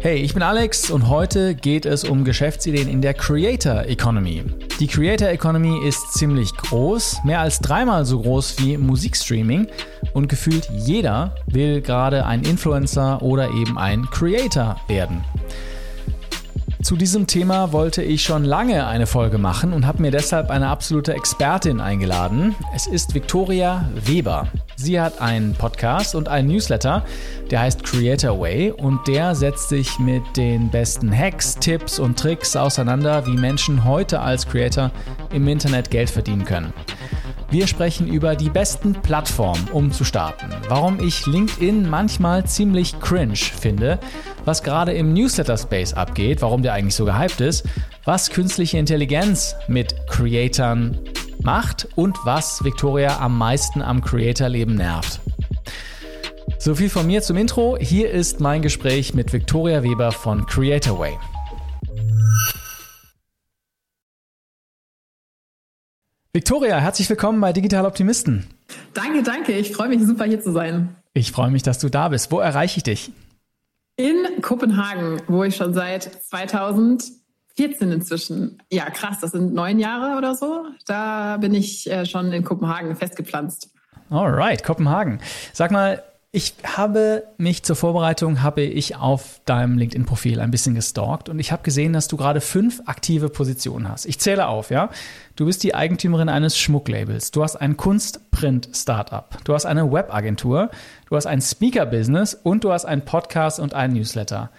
Hey, ich bin Alex und heute geht es um Geschäftsideen in der Creator Economy. Die Creator Economy ist ziemlich groß, mehr als dreimal so groß wie Musikstreaming und gefühlt jeder will gerade ein Influencer oder eben ein Creator werden. Zu diesem Thema wollte ich schon lange eine Folge machen und habe mir deshalb eine absolute Expertin eingeladen. Es ist Victoria Weber. Sie hat einen Podcast und einen Newsletter, der heißt Creator Way und der setzt sich mit den besten Hacks, Tipps und Tricks auseinander, wie Menschen heute als Creator im Internet Geld verdienen können. Wir sprechen über die besten Plattformen, um zu starten. Warum ich LinkedIn manchmal ziemlich cringe finde, was gerade im Newsletter-Space abgeht, warum der eigentlich so gehypt ist, was künstliche Intelligenz mit Creatoren macht und was Victoria am meisten am Creator-Leben nervt. So viel von mir zum Intro. Hier ist mein Gespräch mit Victoria Weber von Creatorway. Victoria, herzlich willkommen bei Digital Optimisten. Danke, danke. Ich freue mich super hier zu sein. Ich freue mich, dass du da bist. Wo erreiche ich dich? In Kopenhagen, wo ich schon seit 2000 14 inzwischen. Ja, krass, das sind neun Jahre oder so. Da bin ich äh, schon in Kopenhagen festgepflanzt. Alright, Kopenhagen. Sag mal, ich habe mich zur Vorbereitung, habe ich auf deinem LinkedIn-Profil ein bisschen gestalkt und ich habe gesehen, dass du gerade fünf aktive Positionen hast. Ich zähle auf, ja. Du bist die Eigentümerin eines Schmucklabels. Du hast ein Kunstprint-Startup. Du hast eine Webagentur. Du hast ein Speaker-Business und du hast einen Podcast und einen Newsletter.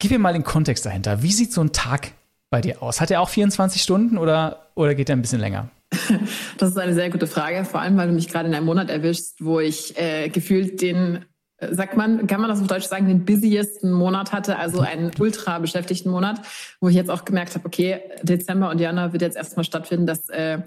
Gib mir mal den Kontext dahinter. Wie sieht so ein Tag bei dir aus? Hat er auch 24 Stunden oder, oder geht er ein bisschen länger? Das ist eine sehr gute Frage, vor allem weil du mich gerade in einem Monat erwischst, wo ich äh, gefühlt den, äh, sagt man, kann man das auf Deutsch sagen, den busiesten Monat hatte, also einen ultra beschäftigten Monat, wo ich jetzt auch gemerkt habe, okay, Dezember und Januar wird jetzt erstmal stattfinden, dass äh,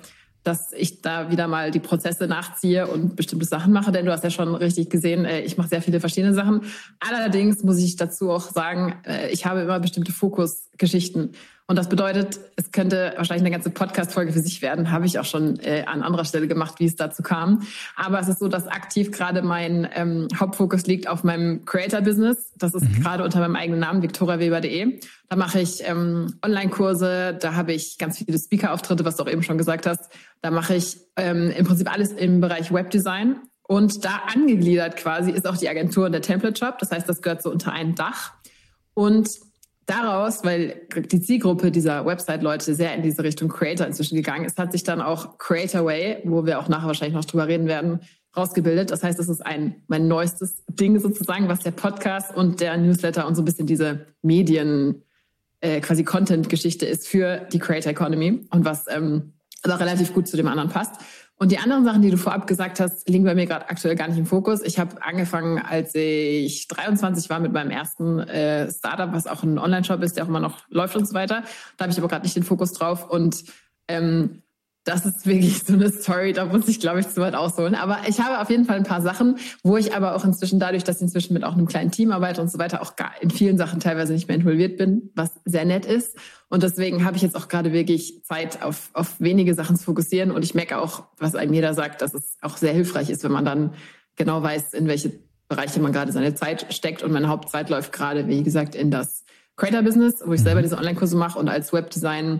dass ich da wieder mal die Prozesse nachziehe und bestimmte Sachen mache, denn du hast ja schon richtig gesehen, äh, ich mache sehr viele verschiedene Sachen. Allerdings muss ich dazu auch sagen, äh, ich habe immer bestimmte Fokusgeschichten. Und das bedeutet, es könnte wahrscheinlich eine ganze Podcast-Folge für sich werden. Habe ich auch schon äh, an anderer Stelle gemacht, wie es dazu kam. Aber es ist so, dass aktiv gerade mein ähm, Hauptfokus liegt auf meinem Creator-Business. Das ist mhm. gerade unter meinem eigenen Namen, viktoriaweber.de. Da mache ich ähm, Online-Kurse, da habe ich ganz viele Speaker-Auftritte, was du auch eben schon gesagt hast. Da mache ich ähm, im Prinzip alles im Bereich Webdesign. Und da angegliedert quasi ist auch die Agentur und der Template-Shop. Das heißt, das gehört so unter ein Dach. Und daraus, weil die Zielgruppe dieser Website-Leute sehr in diese Richtung Creator inzwischen gegangen ist, hat sich dann auch Creator Way, wo wir auch nachher wahrscheinlich noch drüber reden werden, rausgebildet. Das heißt, das ist ein mein neuestes Ding sozusagen, was der Podcast und der Newsletter und so ein bisschen diese Medien äh, quasi Content-Geschichte ist für die Creator Economy und was ähm, also relativ gut zu dem anderen passt. Und die anderen Sachen, die du vorab gesagt hast, liegen bei mir gerade aktuell gar nicht im Fokus. Ich habe angefangen, als ich 23 war mit meinem ersten äh, Startup, was auch ein Online-Shop ist, der auch immer noch läuft und so weiter. Da habe ich aber gerade nicht den Fokus drauf. Und ähm, das ist wirklich so eine Story, da muss ich, glaube ich, zu weit ausholen. Aber ich habe auf jeden Fall ein paar Sachen, wo ich aber auch inzwischen dadurch, dass ich inzwischen mit auch einem kleinen Team arbeite und so weiter, auch gar in vielen Sachen teilweise nicht mehr involviert bin, was sehr nett ist. Und deswegen habe ich jetzt auch gerade wirklich Zeit, auf, auf wenige Sachen zu fokussieren. Und ich merke auch, was einem jeder sagt, dass es auch sehr hilfreich ist, wenn man dann genau weiß, in welche Bereiche man gerade seine Zeit steckt. Und meine Hauptzeit läuft gerade, wie gesagt, in das Creator-Business, wo ich selber diese Online-Kurse mache und als Webdesign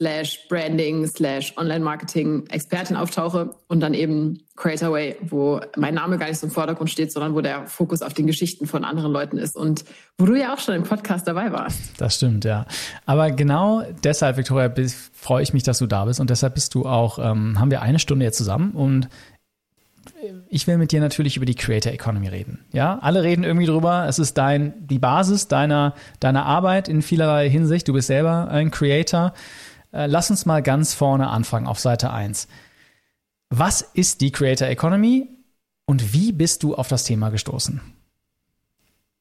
slash Branding slash Online-Marketing Expertin auftauche und dann eben Creatorway, wo mein Name gar nicht so im Vordergrund steht, sondern wo der Fokus auf den Geschichten von anderen Leuten ist und wo du ja auch schon im Podcast dabei warst. Das stimmt, ja. Aber genau deshalb, Victoria, freue ich mich, dass du da bist und deshalb bist du auch, ähm, haben wir eine Stunde jetzt zusammen und ich will mit dir natürlich über die Creator Economy reden. Ja, alle reden irgendwie drüber. Es ist dein, die Basis deiner, deiner Arbeit in vielerlei Hinsicht. Du bist selber ein Creator. Äh, lass uns mal ganz vorne anfangen auf Seite 1. Was ist die Creator Economy und wie bist du auf das Thema gestoßen?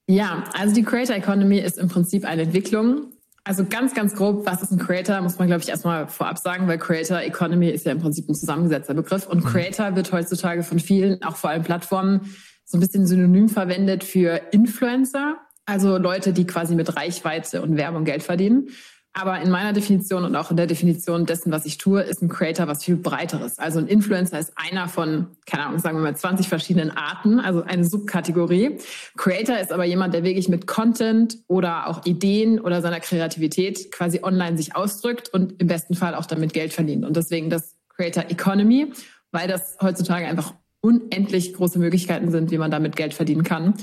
Ja, also die Creator Economy ist im Prinzip eine Entwicklung. Also ganz, ganz grob, was ist ein Creator, muss man, glaube ich, erstmal vorab sagen, weil Creator Economy ist ja im Prinzip ein zusammengesetzter Begriff. Und mhm. Creator wird heutzutage von vielen, auch vor allem Plattformen, so ein bisschen synonym verwendet für Influencer. Also Leute, die quasi mit Reichweite und Werbung Geld verdienen. Aber in meiner Definition und auch in der Definition dessen, was ich tue, ist ein Creator was viel breiteres. Also ein Influencer ist einer von, keine Ahnung, sagen wir mal 20 verschiedenen Arten, also eine Subkategorie. Creator ist aber jemand, der wirklich mit Content oder auch Ideen oder seiner Kreativität quasi online sich ausdrückt und im besten Fall auch damit Geld verdient. Und deswegen das Creator Economy, weil das heutzutage einfach unendlich große Möglichkeiten sind, wie man damit Geld verdienen kann.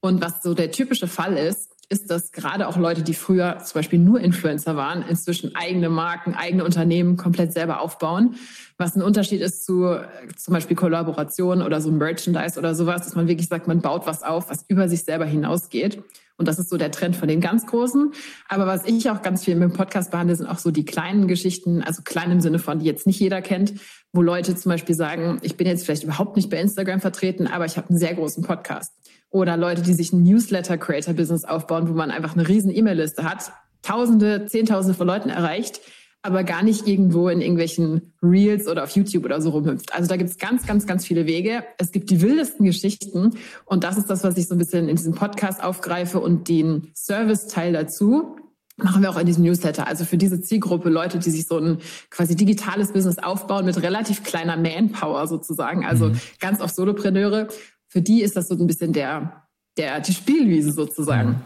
Und was so der typische Fall ist, ist, dass gerade auch Leute, die früher zum Beispiel nur Influencer waren, inzwischen eigene Marken, eigene Unternehmen komplett selber aufbauen. Was ein Unterschied ist zu äh, zum Beispiel Kollaboration oder so Merchandise oder sowas, dass man wirklich sagt, man baut was auf, was über sich selber hinausgeht. Und das ist so der Trend von den ganz Großen. Aber was ich auch ganz viel mit dem Podcast behandle, sind auch so die kleinen Geschichten, also klein im Sinne von, die jetzt nicht jeder kennt, wo Leute zum Beispiel sagen, ich bin jetzt vielleicht überhaupt nicht bei Instagram vertreten, aber ich habe einen sehr großen Podcast. Oder Leute, die sich ein Newsletter-Creator-Business aufbauen, wo man einfach eine riesen E-Mail-Liste hat, Tausende, Zehntausende von Leuten erreicht, aber gar nicht irgendwo in irgendwelchen Reels oder auf YouTube oder so rumhüpft. Also da gibt es ganz, ganz, ganz viele Wege. Es gibt die wildesten Geschichten und das ist das, was ich so ein bisschen in diesem Podcast aufgreife und den Service-Teil dazu machen wir auch in diesem Newsletter. Also für diese Zielgruppe Leute, die sich so ein quasi digitales Business aufbauen mit relativ kleiner Manpower sozusagen, also mhm. ganz oft Solopreneure für die ist das so ein bisschen der, der, die Spielwiese sozusagen.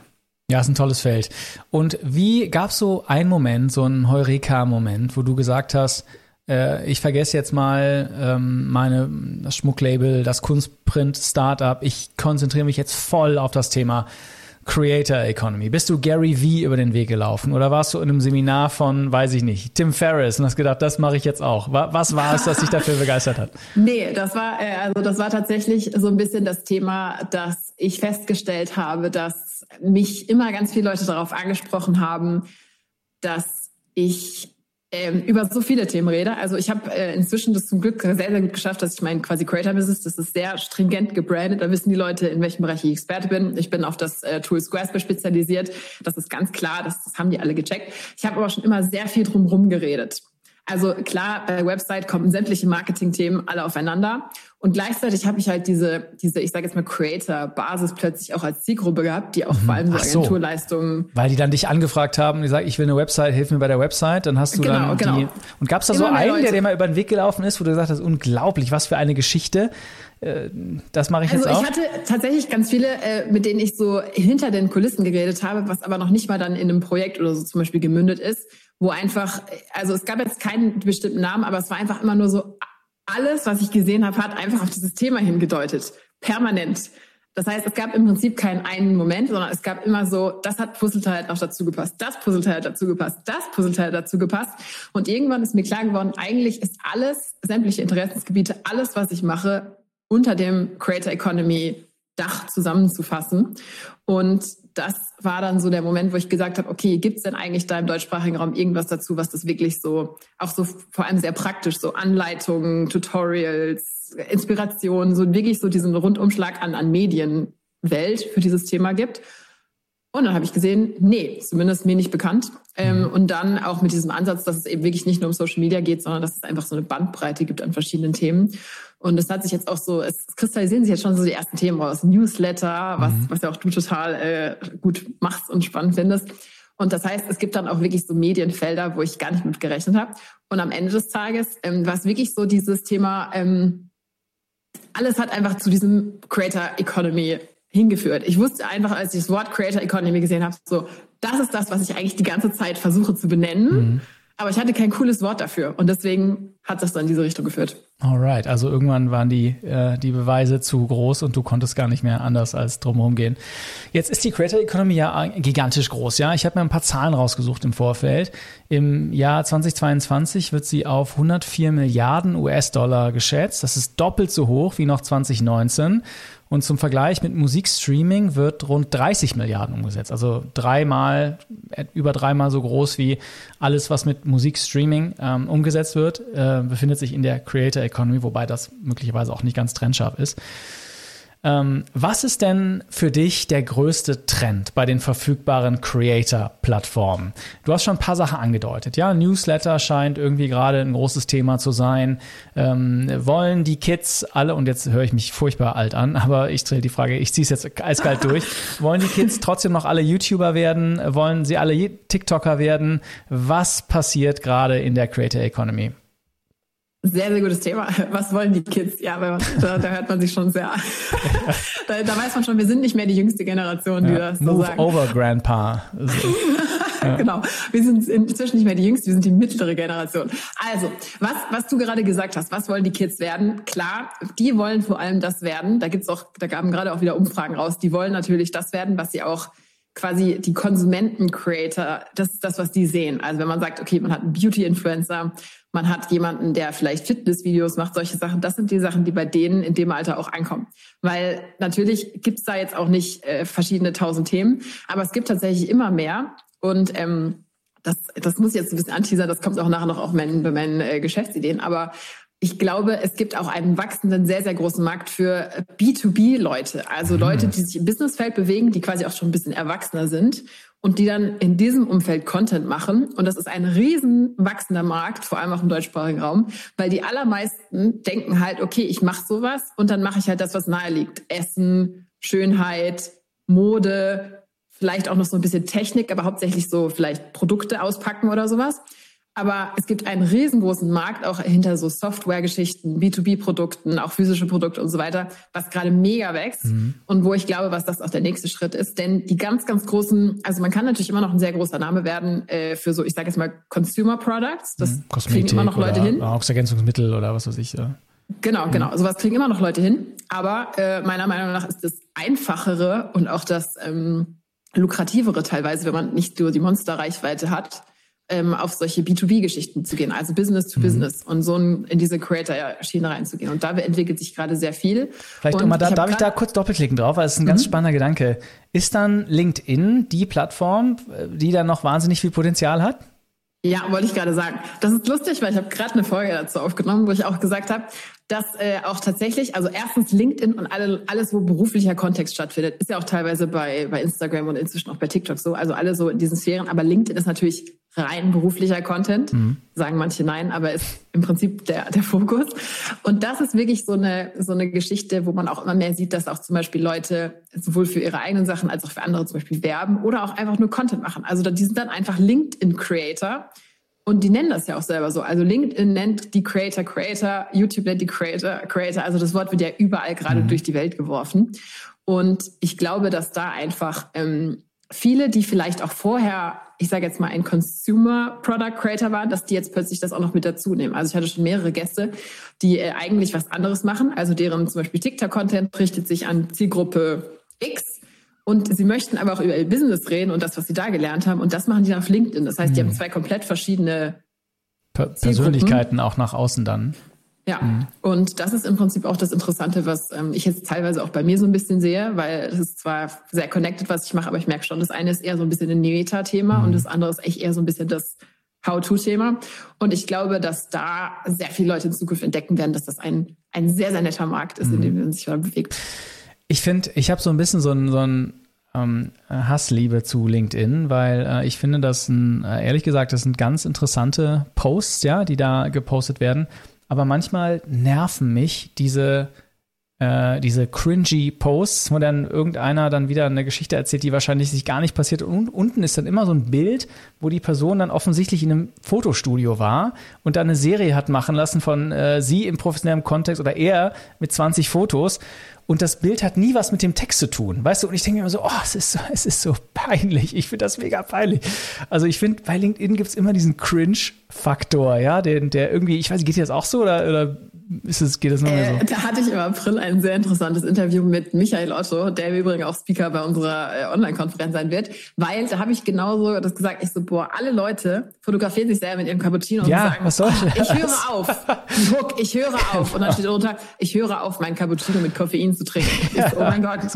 Ja, ist ein tolles Feld. Und wie gab es so einen Moment, so einen Heureka-Moment, wo du gesagt hast, äh, ich vergesse jetzt mal ähm, meine, das Schmucklabel, das Kunstprint-Startup, ich konzentriere mich jetzt voll auf das Thema Creator Economy? Bist du Gary V über den Weg gelaufen oder warst du in einem Seminar von, weiß ich nicht, Tim Ferriss und hast gedacht, das mache ich jetzt auch? Was war es, das dich dafür begeistert hat? Nee, das war, äh, also das war tatsächlich so ein bisschen das Thema, dass ich festgestellt habe, dass mich immer ganz viele Leute darauf angesprochen haben, dass ich ähm, über so viele Themen rede. Also ich habe äh, inzwischen das zum Glück sehr, sehr gut geschafft, dass ich mein quasi Creator-Business, das ist sehr stringent gebrandet. Da wissen die Leute, in welchem Bereich ich Experte bin. Ich bin auf das äh, Tool Squarespace spezialisiert. Das ist ganz klar, das, das haben die alle gecheckt. Ich habe aber schon immer sehr viel drumherum geredet. Also klar, bei Website kommen sämtliche Marketing-Themen alle aufeinander. Und gleichzeitig habe ich halt diese, diese, ich sage jetzt mal Creator-Basis plötzlich auch als Zielgruppe gehabt, die auch mhm. vor allem so Agenturleistungen. Weil die dann dich angefragt haben, die sagen, ich will eine Website, hilf mir bei der Website, dann hast du genau, dann genau. die. Und gab es da Immer so einen, der dir mal über den Weg gelaufen ist, wo du gesagt hast, unglaublich, was für eine Geschichte. Äh, das mache ich also jetzt auch. Also ich hatte tatsächlich ganz viele, äh, mit denen ich so hinter den Kulissen geredet habe, was aber noch nicht mal dann in einem Projekt oder so zum Beispiel gemündet ist wo einfach, also es gab jetzt keinen bestimmten Namen, aber es war einfach immer nur so, alles, was ich gesehen habe, hat einfach auf dieses Thema hingedeutet. Permanent. Das heißt, es gab im Prinzip keinen einen Moment, sondern es gab immer so, das hat Puzzleteil noch dazu gepasst, das Puzzleteil hat dazu gepasst, das Puzzleteil hat dazu gepasst. Und irgendwann ist mir klar geworden, eigentlich ist alles, sämtliche Interessensgebiete, alles, was ich mache, unter dem Creator Economy Dach zusammenzufassen. Und das war dann so der Moment, wo ich gesagt habe, okay, gibt es denn eigentlich da im deutschsprachigen Raum irgendwas dazu, was das wirklich so, auch so vor allem sehr praktisch, so Anleitungen, Tutorials, Inspirationen, so wirklich so diesen Rundumschlag an, an Medienwelt für dieses Thema gibt. Und dann habe ich gesehen, nee, zumindest mir nicht bekannt. Ähm, mhm. und dann auch mit diesem Ansatz, dass es eben wirklich nicht nur um Social Media geht, sondern dass es einfach so eine Bandbreite gibt an verschiedenen Themen. Und es hat sich jetzt auch so, es kristallisieren sich jetzt schon so die ersten Themen raus. Newsletter, was, mhm. was ja auch du total äh, gut machst und spannend findest. Und das heißt, es gibt dann auch wirklich so Medienfelder, wo ich gar nicht mit gerechnet habe. Und am Ende des Tages ähm, war es wirklich so dieses Thema, ähm, alles hat einfach zu diesem Creator Economy hingeführt. Ich wusste einfach, als ich das Wort Creator Economy gesehen habe, so, das ist das, was ich eigentlich die ganze Zeit versuche zu benennen. Mhm. Aber ich hatte kein cooles Wort dafür. Und deswegen hat das dann in diese Richtung geführt. Alright, also irgendwann waren die, äh, die Beweise zu groß und du konntest gar nicht mehr anders als drumherum gehen. Jetzt ist die Creator Economy ja gigantisch groß, ja. Ich habe mir ein paar Zahlen rausgesucht im Vorfeld. Im Jahr 2022 wird sie auf 104 Milliarden US-Dollar geschätzt. Das ist doppelt so hoch wie noch 2019. Und zum Vergleich mit Musikstreaming wird rund 30 Milliarden umgesetzt. Also dreimal, über dreimal so groß wie alles, was mit Musikstreaming ähm, umgesetzt wird, äh, befindet sich in der Creator Economy, wobei das möglicherweise auch nicht ganz trennscharf ist. Ähm, was ist denn für dich der größte Trend bei den verfügbaren Creator-Plattformen? Du hast schon ein paar Sachen angedeutet. Ja, Newsletter scheint irgendwie gerade ein großes Thema zu sein. Ähm, wollen die Kids alle, und jetzt höre ich mich furchtbar alt an, aber ich stelle die Frage, ich ziehe es jetzt eiskalt durch. Wollen die Kids trotzdem noch alle YouTuber werden? Wollen sie alle TikToker werden? Was passiert gerade in der Creator Economy? Sehr, sehr gutes Thema. Was wollen die Kids? Ja, man, da, da, hört man sich schon sehr. da, da, weiß man schon, wir sind nicht mehr die jüngste Generation, die ja, das so move sagen. over, Grandpa. So. Ja. genau. Wir sind inzwischen nicht mehr die jüngste, wir sind die mittlere Generation. Also, was, was du gerade gesagt hast, was wollen die Kids werden? Klar, die wollen vor allem das werden. Da gibt's auch, da gaben gerade auch wieder Umfragen raus. Die wollen natürlich das werden, was sie auch quasi die Konsumenten-Creator, das ist das, was die sehen. Also wenn man sagt, okay, man hat einen Beauty-Influencer, man hat jemanden, der vielleicht Fitnessvideos macht, solche Sachen, das sind die Sachen, die bei denen in dem Alter auch ankommen. Weil natürlich gibt's da jetzt auch nicht äh, verschiedene tausend Themen, aber es gibt tatsächlich immer mehr. Und ähm, das, das muss jetzt ein bisschen anteasern, das kommt auch nachher noch auf meinen, bei meinen äh, Geschäftsideen. Aber ich glaube, es gibt auch einen wachsenden, sehr, sehr großen Markt für B2B-Leute. Also mhm. Leute, die sich im Businessfeld bewegen, die quasi auch schon ein bisschen erwachsener sind und die dann in diesem Umfeld Content machen. Und das ist ein riesen wachsender Markt, vor allem auch im deutschsprachigen Raum, weil die allermeisten denken halt, okay, ich mache sowas und dann mache ich halt das, was nahe liegt. Essen, Schönheit, Mode, vielleicht auch noch so ein bisschen Technik, aber hauptsächlich so vielleicht Produkte auspacken oder sowas. Aber es gibt einen riesengroßen Markt auch hinter so Software-Geschichten, B2B-Produkten, auch physische Produkte und so weiter, was gerade mega wächst mhm. und wo ich glaube, was das auch der nächste Schritt ist. Denn die ganz, ganz großen, also man kann natürlich immer noch ein sehr großer Name werden äh, für so, ich sage jetzt mal, Consumer Products. Das mhm. kriegen immer noch Leute hin. Nahrungsergänzungsmittel oder was weiß ich. Ja. Genau, mhm. genau. Sowas kriegen immer noch Leute hin. Aber äh, meiner Meinung nach ist das Einfachere und auch das ähm, lukrativere teilweise, wenn man nicht nur die Monsterreichweite hat, ähm, auf solche B2B-Geschichten zu gehen, also Business to mhm. Business und so in diese Creator-Schiene reinzugehen. Und da entwickelt sich gerade sehr viel. Vielleicht, Oma, da, ich darf ich da kurz doppelklicken drauf, weil es ist ein ganz mhm. spannender Gedanke. Ist dann LinkedIn die Plattform, die dann noch wahnsinnig viel Potenzial hat? Ja, wollte ich gerade sagen. Das ist lustig, weil ich habe gerade eine Folge dazu aufgenommen, wo ich auch gesagt habe, dass äh, auch tatsächlich, also erstens LinkedIn und alle, alles, wo beruflicher Kontext stattfindet, ist ja auch teilweise bei, bei Instagram und inzwischen auch bei TikTok so, also alle so in diesen Sphären. Aber LinkedIn ist natürlich rein beruflicher Content, mhm. sagen manche nein, aber ist im Prinzip der, der Fokus. Und das ist wirklich so eine, so eine Geschichte, wo man auch immer mehr sieht, dass auch zum Beispiel Leute sowohl für ihre eigenen Sachen als auch für andere zum Beispiel werben oder auch einfach nur Content machen. Also die sind dann einfach LinkedIn-Creator. Und die nennen das ja auch selber so. Also LinkedIn nennt die Creator Creator, YouTube nennt die Creator Creator. Also das Wort wird ja überall gerade mhm. durch die Welt geworfen. Und ich glaube, dass da einfach ähm, viele, die vielleicht auch vorher, ich sage jetzt mal, ein Consumer Product Creator waren, dass die jetzt plötzlich das auch noch mit dazu nehmen. Also ich hatte schon mehrere Gäste, die äh, eigentlich was anderes machen. Also deren zum Beispiel TikTok-Content richtet sich an Zielgruppe X. Und sie möchten aber auch über ihr Business reden und das, was sie da gelernt haben. Und das machen die dann auf LinkedIn. Das heißt, die mhm. haben zwei komplett verschiedene per Persönlichkeiten auch nach außen dann. Ja, mhm. und das ist im Prinzip auch das Interessante, was ähm, ich jetzt teilweise auch bei mir so ein bisschen sehe, weil es ist zwar sehr connected, was ich mache, aber ich merke schon, das eine ist eher so ein bisschen ein Meta-Thema mhm. und das andere ist echt eher so ein bisschen das How-To-Thema. Und ich glaube, dass da sehr viele Leute in Zukunft entdecken werden, dass das ein, ein sehr, sehr netter Markt ist, in dem man sich bewegt. Ich finde, ich habe so ein bisschen so ein, so ein ähm, Hassliebe zu LinkedIn, weil äh, ich finde, dass ein, äh, ehrlich gesagt, das sind ganz interessante Posts, ja, die da gepostet werden. Aber manchmal nerven mich diese äh, diese cringy Posts, wo dann irgendeiner dann wieder eine Geschichte erzählt, die wahrscheinlich sich gar nicht passiert. Und unten ist dann immer so ein Bild, wo die Person dann offensichtlich in einem Fotostudio war und dann eine Serie hat machen lassen von äh, sie im professionellen Kontext oder er mit 20 Fotos und das Bild hat nie was mit dem Text zu tun, weißt du? Und ich denke mir immer so, oh, es ist so, es ist so peinlich. Ich finde das mega peinlich. Also ich finde, bei LinkedIn gibt es immer diesen Cringe-Faktor, ja, den, der irgendwie, ich weiß nicht, geht dir das auch so oder, oder es, geht das nur äh, so? Da hatte ich im April ein sehr interessantes Interview mit Michael Otto, der im Übrigen auch Speaker bei unserer äh, Online-Konferenz sein wird, weil da habe ich genauso das gesagt, ich so, boah, alle Leute fotografieren sich selber mit ihrem Cappuccino ja, und sagen, was soll oh, ich höre auf. Guck, ich höre auf. Und dann steht drunter, ich höre auf, mein Cappuccino mit Koffein zu trinken. Ja, oh mein Gott.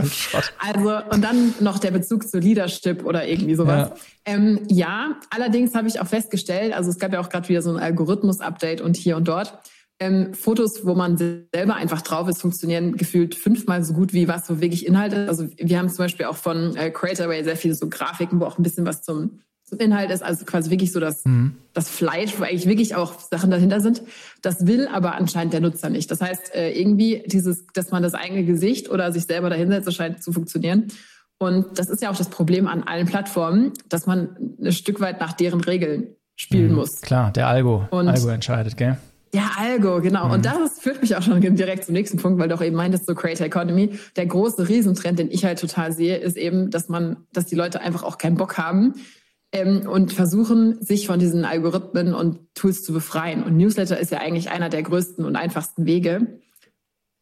Also, und dann noch der Bezug zu Leadership oder irgendwie sowas. Ja. Ähm, ja, allerdings habe ich auch festgestellt, also es gab ja auch gerade wieder so ein Algorithmus-Update und hier und dort Ähm, Fotos, wo man selber einfach drauf ist, funktionieren gefühlt fünfmal so gut wie was, wo wirklich Inhalt ist. Also wir haben zum Beispiel auch von äh, Creatorway sehr viele so Grafiken, wo auch ein bisschen was zum, zum Inhalt ist. Also quasi wirklich so das, mhm. das Fleisch, wo eigentlich wirklich auch Sachen dahinter sind. Das will aber anscheinend der Nutzer nicht. Das heißt, äh, irgendwie dieses, dass man das eigene Gesicht oder sich selber dahinsetzt, das scheint zu funktionieren. Und das ist ja auch das Problem an allen Plattformen, dass man ein Stück weit nach deren Regeln spielen mhm, muss. Klar, der Algo, Und Algo entscheidet, gell? Der Algo, genau. Mhm. Und das führt mich auch schon direkt zum nächsten Punkt, weil du auch eben meintest, so Creator Economy. Der große Riesentrend, den ich halt total sehe, ist eben, dass man, dass die Leute einfach auch keinen Bock haben ähm, und versuchen, sich von diesen Algorithmen und Tools zu befreien. Und Newsletter ist ja eigentlich einer der größten und einfachsten Wege,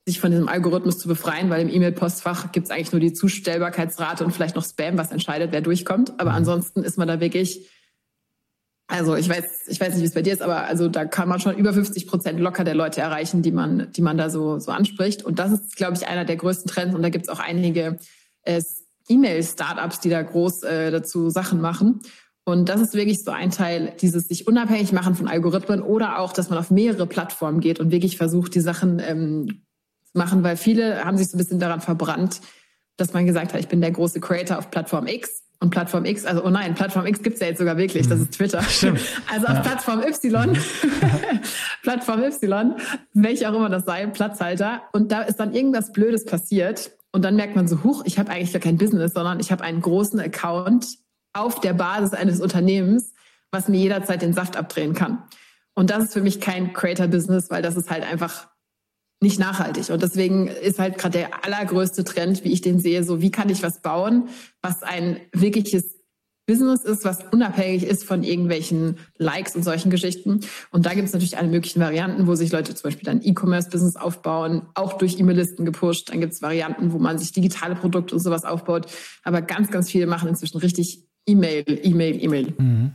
sich von diesem Algorithmus zu befreien, weil im E-Mail-Postfach gibt es eigentlich nur die Zustellbarkeitsrate und vielleicht noch Spam, was entscheidet, wer durchkommt. Aber mhm. ansonsten ist man da wirklich, also ich weiß, ich weiß nicht, wie es bei dir ist, aber also da kann man schon über 50 Prozent locker der Leute erreichen, die man, die man da so, so anspricht. Und das ist, glaube ich, einer der größten Trends. Und da gibt es auch einige äh, E-Mail-Startups, die da groß äh, dazu Sachen machen. Und das ist wirklich so ein Teil, dieses sich unabhängig machen von Algorithmen oder auch, dass man auf mehrere Plattformen geht und wirklich versucht, die Sachen ähm, machen, weil viele haben sich so ein bisschen daran verbrannt, dass man gesagt hat, ich bin der große Creator auf Plattform X. Und Plattform X, also oh nein, Plattform X gibt's ja jetzt sogar wirklich, das mhm. ist Twitter. Stimmt. Also auf ja. Plattform Y, mhm. Plattform Y, welche auch immer das sei, Platzhalter. Und da ist dann irgendwas Blödes passiert. Und dann merkt man so, huch, ich habe eigentlich gar kein Business, sondern ich habe einen großen Account auf der Basis eines Unternehmens, was mir jederzeit den Saft abdrehen kann. Und das ist für mich kein Creator-Business, weil das ist halt einfach nicht nachhaltig. Und deswegen ist halt gerade der allergrößte Trend, wie ich den sehe, so wie kann ich was bauen, was ein wirkliches Business ist, was unabhängig ist von irgendwelchen Likes und solchen Geschichten. Und da gibt es natürlich alle möglichen Varianten, wo sich Leute zum Beispiel dann E-Commerce-Business aufbauen, auch durch E-Mail-Listen gepusht. Dann gibt es Varianten, wo man sich digitale Produkte und sowas aufbaut. Aber ganz, ganz viele machen inzwischen richtig E-Mail, E-Mail, E-Mail. Mhm.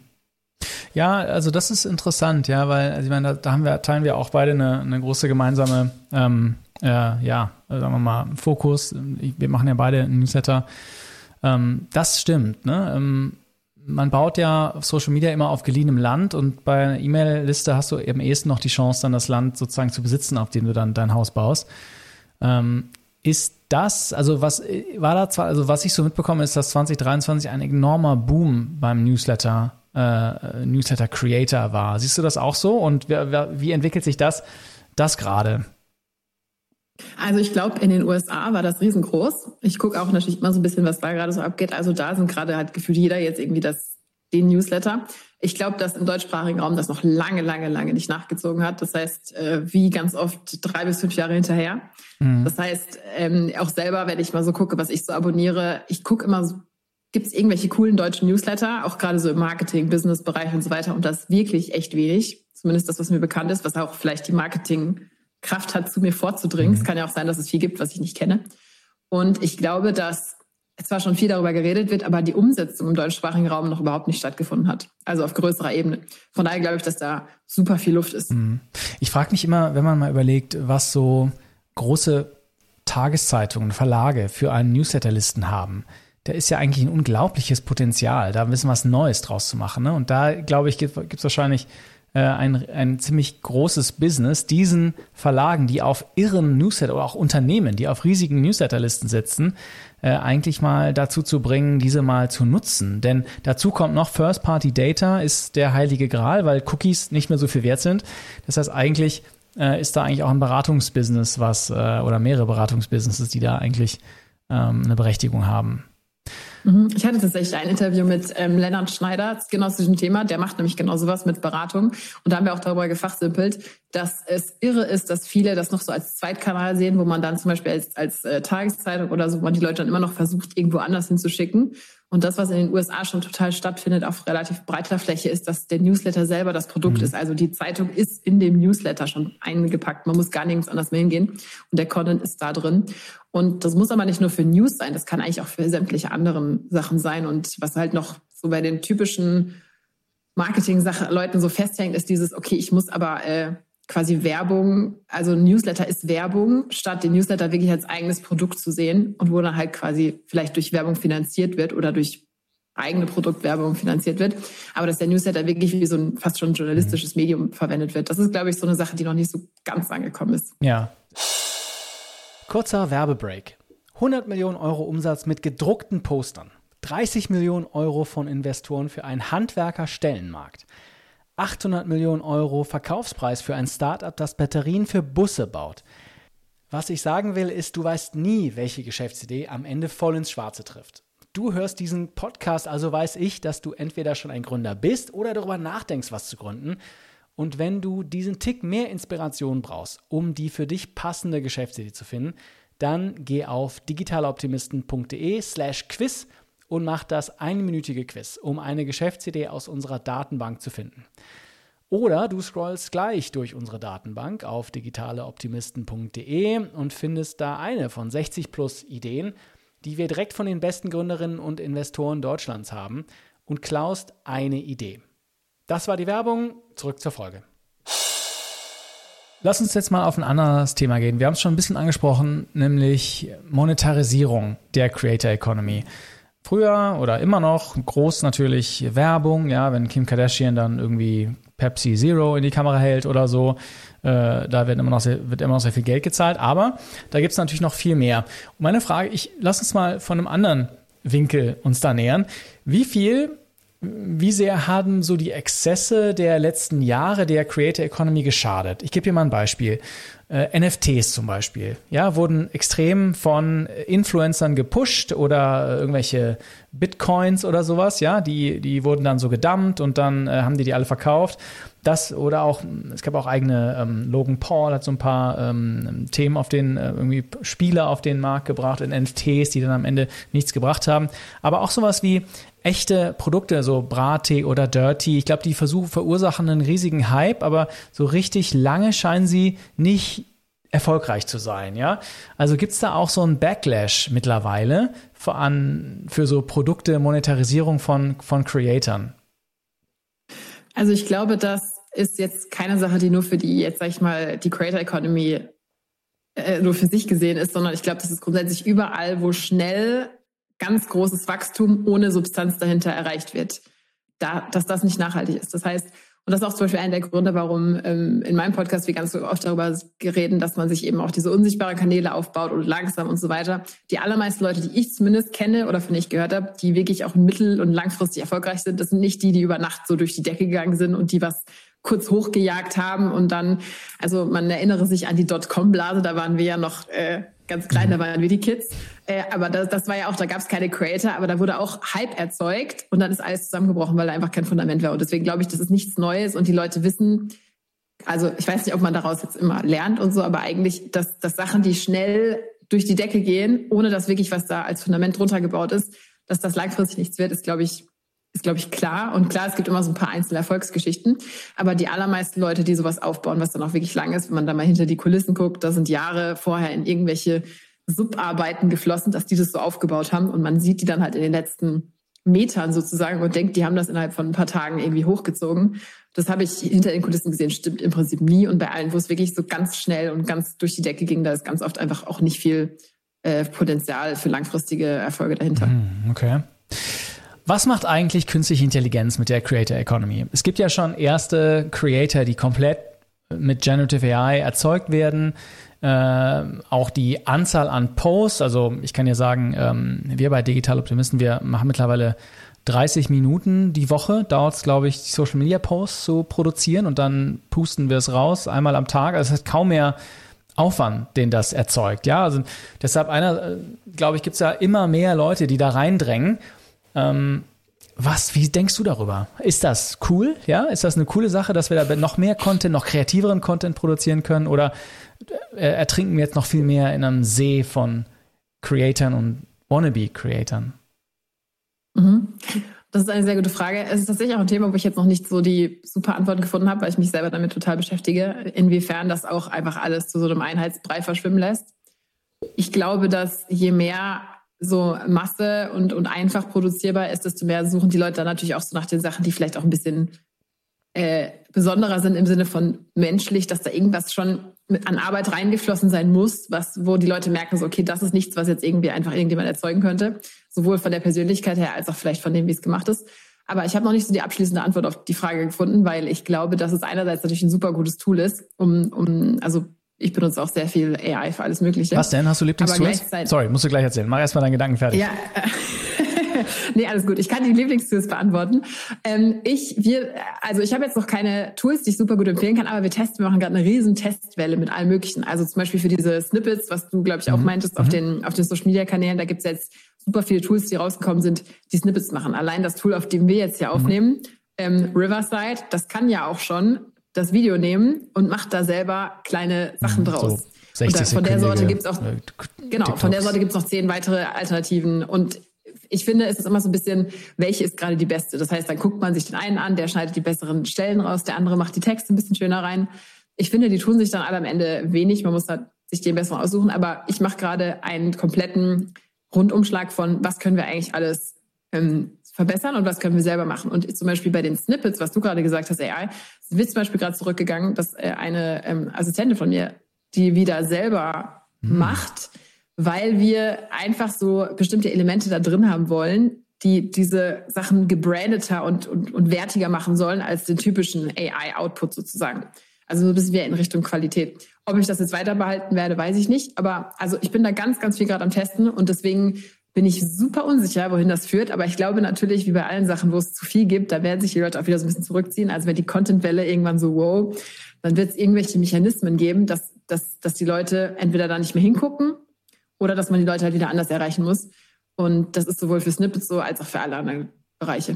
Ja, also das ist interessant, ja, weil also ich meine, da, da haben wir, teilen wir auch beide eine, eine große gemeinsame, ähm, äh, ja, sagen wir mal, Fokus. Wir machen ja beide einen Newsletter. Ähm, das stimmt, ne? Ähm, man baut ja Social Media immer auf geliehenem Land und bei einer E-Mail-Liste hast du eben ehesten noch die Chance, dann das Land sozusagen zu besitzen, auf dem du dann dein Haus baust. Ähm, ist das, also was war da zwar, also was ich so mitbekomme, ist, dass 2023 ein enormer Boom beim Newsletter äh, Newsletter Creator war. Siehst du das auch so? Und wie, wie entwickelt sich das, das gerade? Also ich glaube, in den USA war das riesengroß. Ich gucke auch natürlich immer so ein bisschen, was da gerade so abgeht. Also da sind gerade halt gefühlt jeder jetzt irgendwie das, den Newsletter. Ich glaube, dass im deutschsprachigen Raum das noch lange, lange, lange nicht nachgezogen hat. Das heißt, äh, wie ganz oft drei bis fünf Jahre hinterher. Mhm. Das heißt, ähm, auch selber, wenn ich mal so gucke, was ich so abonniere, ich gucke immer so Gibt es irgendwelche coolen deutschen Newsletter, auch gerade so im Marketing, Business-Bereich und so weiter? Und das wirklich echt wenig. Zumindest das, was mir bekannt ist, was auch vielleicht die Marketingkraft hat, zu mir vorzudringen. Mhm. Es kann ja auch sein, dass es viel gibt, was ich nicht kenne. Und ich glaube, dass zwar schon viel darüber geredet wird, aber die Umsetzung im deutschsprachigen Raum noch überhaupt nicht stattgefunden hat. Also auf größerer Ebene. Von daher glaube ich, dass da super viel Luft ist. Mhm. Ich frage mich immer, wenn man mal überlegt, was so große Tageszeitungen, Verlage für einen Newsletterlisten haben da ist ja eigentlich ein unglaubliches Potenzial, da ein bisschen was Neues draus zu machen. Ne? Und da, glaube ich, gibt es wahrscheinlich äh, ein, ein ziemlich großes Business, diesen Verlagen, die auf irren Newsletter oder auch Unternehmen, die auf riesigen Newsletterlisten sitzen, äh, eigentlich mal dazu zu bringen, diese mal zu nutzen. Denn dazu kommt noch First-Party-Data ist der heilige Gral, weil Cookies nicht mehr so viel wert sind. Das heißt, eigentlich äh, ist da eigentlich auch ein Beratungsbusiness, was äh, oder mehrere Beratungsbusinesses, die da eigentlich ähm, eine Berechtigung haben. Mhm. Ich hatte tatsächlich ein Interview mit ähm, Lennart Schneider genau zu diesem Thema. Der macht nämlich genau sowas mit Beratung. Und da haben wir auch darüber gefachsimpelt, dass es irre ist, dass viele das noch so als Zweitkanal sehen, wo man dann zum Beispiel als, als äh, Tageszeitung oder so, man die Leute dann immer noch versucht, irgendwo anders hinzuschicken. Und das, was in den USA schon total stattfindet auf relativ breiter Fläche, ist, dass der Newsletter selber das Produkt mhm. ist. Also die Zeitung ist in dem Newsletter schon eingepackt. Man muss gar nirgends anders mehr hingehen. Und der Content ist da drin. Und das muss aber nicht nur für News sein. Das kann eigentlich auch für sämtliche anderen Sachen sein. Und was halt noch so bei den typischen Marketing-Leuten so festhängt, ist dieses, okay, ich muss aber äh, quasi Werbung, also Newsletter ist Werbung, statt den Newsletter wirklich als eigenes Produkt zu sehen und wo dann halt quasi vielleicht durch Werbung finanziert wird oder durch eigene Produktwerbung finanziert wird, aber dass der Newsletter wirklich wie so ein fast schon journalistisches Medium verwendet wird. Das ist, glaube ich, so eine Sache, die noch nicht so ganz angekommen ist. Ja. Kurzer Werbebreak. 100 Millionen Euro Umsatz mit gedruckten Postern. 30 Millionen Euro von Investoren für einen Handwerkerstellenmarkt. 800 Millionen Euro Verkaufspreis für ein Startup, das Batterien für Busse baut. Was ich sagen will, ist, du weißt nie, welche Geschäftsidee am Ende voll ins Schwarze trifft. Du hörst diesen Podcast, also weiß ich, dass du entweder schon ein Gründer bist oder darüber nachdenkst, was zu gründen. Und wenn du diesen Tick mehr Inspiration brauchst, um die für dich passende Geschäftsidee zu finden, dann geh auf digitaloptimisten.de slash quiz und mach das einminütige Quiz, um eine Geschäftsidee aus unserer Datenbank zu finden. Oder du scrollst gleich durch unsere Datenbank auf digitaleoptimisten.de und findest da eine von 60 plus Ideen, die wir direkt von den besten Gründerinnen und Investoren Deutschlands haben und klaust eine Idee. Das war die Werbung. Zurück zur Folge. Lass uns jetzt mal auf ein anderes Thema gehen. Wir haben es schon ein bisschen angesprochen, nämlich Monetarisierung der Creator Economy. Früher oder immer noch groß natürlich Werbung, ja, wenn Kim Kardashian dann irgendwie Pepsi Zero in die Kamera hält oder so, äh, da wird immer, noch sehr, wird immer noch sehr viel Geld gezahlt. Aber da gibt es natürlich noch viel mehr. Und meine Frage, ich lass uns mal von einem anderen Winkel uns da nähern. Wie viel wie sehr haben so die Exzesse der letzten Jahre der Creator Economy geschadet? Ich gebe dir mal ein Beispiel. Äh, NFTs zum Beispiel, ja, wurden extrem von Influencern gepusht oder irgendwelche Bitcoins oder sowas, ja, die, die wurden dann so gedumpt und dann äh, haben die die alle verkauft. Das oder auch, es gab auch eigene, ähm, Logan Paul hat so ein paar ähm, Themen auf den, äh, irgendwie Spiele auf den Markt gebracht in NFTs, die dann am Ende nichts gebracht haben. Aber auch sowas wie echte Produkte, so Brattee oder Dirty, ich glaube, die Versuche verursachen einen riesigen Hype, aber so richtig lange scheinen sie nicht erfolgreich zu sein, ja. Also gibt es da auch so einen Backlash mittlerweile für, an, für so Produkte, Monetarisierung von, von Creatoren? Also ich glaube, das ist jetzt keine Sache, die nur für die, jetzt sag ich mal, die Creator Economy äh, nur für sich gesehen ist, sondern ich glaube, das ist grundsätzlich überall, wo schnell ganz großes Wachstum ohne Substanz dahinter erreicht wird, da, dass das nicht nachhaltig ist. Das heißt, und das ist auch zum Beispiel einer der Gründe, warum ähm, in meinem Podcast wir ganz oft darüber reden, dass man sich eben auch diese unsichtbaren Kanäle aufbaut und langsam und so weiter. Die allermeisten Leute, die ich zumindest kenne oder von ich gehört habe, die wirklich auch mittel- und langfristig erfolgreich sind, das sind nicht die, die über Nacht so durch die Decke gegangen sind und die was kurz hochgejagt haben und dann, also man erinnere sich an die Dotcom-Blase, da waren wir ja noch äh, ganz klein, da waren wir die Kids. Äh, aber das, das war ja auch, da gab es keine Creator, aber da wurde auch Hype erzeugt und dann ist alles zusammengebrochen, weil da einfach kein Fundament war. Und deswegen glaube ich, das ist nichts Neues und die Leute wissen, also ich weiß nicht, ob man daraus jetzt immer lernt und so, aber eigentlich, dass, dass Sachen, die schnell durch die Decke gehen, ohne dass wirklich was da als Fundament drunter gebaut ist, dass das langfristig nichts wird, ist, glaube ich, ist, glaube ich, klar. Und klar, es gibt immer so ein paar einzelne Erfolgsgeschichten. Aber die allermeisten Leute, die sowas aufbauen, was dann auch wirklich lang ist, wenn man da mal hinter die Kulissen guckt, da sind Jahre vorher in irgendwelche Subarbeiten geflossen, dass die das so aufgebaut haben. Und man sieht die dann halt in den letzten Metern sozusagen und denkt, die haben das innerhalb von ein paar Tagen irgendwie hochgezogen. Das habe ich hinter den Kulissen gesehen, stimmt im Prinzip nie. Und bei allen, wo es wirklich so ganz schnell und ganz durch die Decke ging, da ist ganz oft einfach auch nicht viel äh, Potenzial für langfristige Erfolge dahinter. Hm, okay. Was macht eigentlich künstliche Intelligenz mit der Creator Economy? Es gibt ja schon erste Creator, die komplett mit Generative AI erzeugt werden. Äh, auch die Anzahl an Posts, also ich kann ja sagen, ähm, wir bei Digital Optimisten, wir machen mittlerweile 30 Minuten die Woche, dauert es, glaube ich, die Social Media Posts zu produzieren und dann pusten wir es raus, einmal am Tag. Also es hat kaum mehr Aufwand, den das erzeugt. Ja, also deshalb einer, äh, glaube ich, gibt es ja immer mehr Leute, die da reindrängen ähm, was, wie denkst du darüber? Ist das cool? Ja, ist das eine coole Sache, dass wir da noch mehr Content, noch kreativeren Content produzieren können? Oder äh, ertrinken wir jetzt noch viel mehr in einem See von Creatoren und Wannabe-Creatoren? Mhm. Das ist eine sehr gute Frage. Es ist tatsächlich auch ein Thema, wo ich jetzt noch nicht so die super Antworten gefunden habe, weil ich mich selber damit total beschäftige, inwiefern das auch einfach alles zu so einem Einheitsbrei verschwimmen lässt. Ich glaube, dass je mehr so Masse und, und einfach produzierbar ist, desto mehr suchen die Leute dann natürlich auch so nach den Sachen, die vielleicht auch ein bisschen äh, besonderer sind im Sinne von menschlich, dass da irgendwas schon mit an Arbeit reingeflossen sein muss, was, wo die Leute merken, so, okay, das ist nichts, was jetzt irgendwie einfach irgendjemand erzeugen könnte, sowohl von der Persönlichkeit her als auch vielleicht von dem, wie es gemacht ist. Aber ich habe noch nicht so die abschließende Antwort auf die Frage gefunden, weil ich glaube, dass es einerseits natürlich ein super gutes Tool ist, um, um also ich benutze auch sehr viel AI für alles Mögliche. Was denn? Hast du Lieblingstools? Sorry, musst du gleich erzählen. Mach erstmal deinen Gedanken fertig. Ja. nee, alles gut. Ich kann die Lieblingstools beantworten. Ähm, ich, wir, also ich habe jetzt noch keine Tools, die ich super gut empfehlen kann, aber wir testen, wir machen gerade eine riesen Testwelle mit allem Möglichen. Also zum Beispiel für diese Snippets, was du, glaube ich, auch mhm. meintest, auf mhm. den, auf den Social Media Kanälen, da gibt's jetzt super viele Tools, die rausgekommen sind, die Snippets machen. Allein das Tool, auf dem wir jetzt hier mhm. aufnehmen, ähm, Riverside, das kann ja auch schon das Video nehmen und macht da selber kleine Sachen mhm, draus. So und da, von der Sorte gibt's auch, äh, genau, TikToks. von der Sorte gibt's noch zehn weitere Alternativen. Und ich finde, es ist immer so ein bisschen, welche ist gerade die beste. Das heißt, dann guckt man sich den einen an, der schneidet die besseren Stellen raus, der andere macht die Texte ein bisschen schöner rein. Ich finde, die tun sich dann alle am Ende wenig. Man muss halt sich den besseren aussuchen. Aber ich mache gerade einen kompletten Rundumschlag von, was können wir eigentlich alles ähm, verbessern und was können wir selber machen. Und zum Beispiel bei den Snippets, was du gerade gesagt hast, AI, sind wir zum Beispiel gerade zurückgegangen, dass äh, eine ähm, Assistentin von mir, die wieder selber hm. macht, weil wir einfach so bestimmte Elemente da drin haben wollen, die diese Sachen gebrandeter und, und, und wertiger machen sollen als den typischen AI-Output sozusagen. Also so ein bisschen mehr in Richtung Qualität. Ob ich das jetzt weiter behalten werde, weiß ich nicht. Aber also ich bin da ganz, ganz viel gerade am Testen und deswegen bin ich super unsicher, wohin das führt. Aber ich glaube natürlich, wie bei allen Sachen, wo es zu viel gibt, da werden sich die Leute auch wieder so ein bisschen zurückziehen. Also wenn die Content-Welle irgendwann so wow, dann wird es irgendwelche Mechanismen geben, dass, dass, dass die Leute entweder da nicht mehr hingucken oder dass man die Leute halt wieder anders erreichen muss. Und das ist sowohl für Snippets so als auch für alle anderen Bereiche.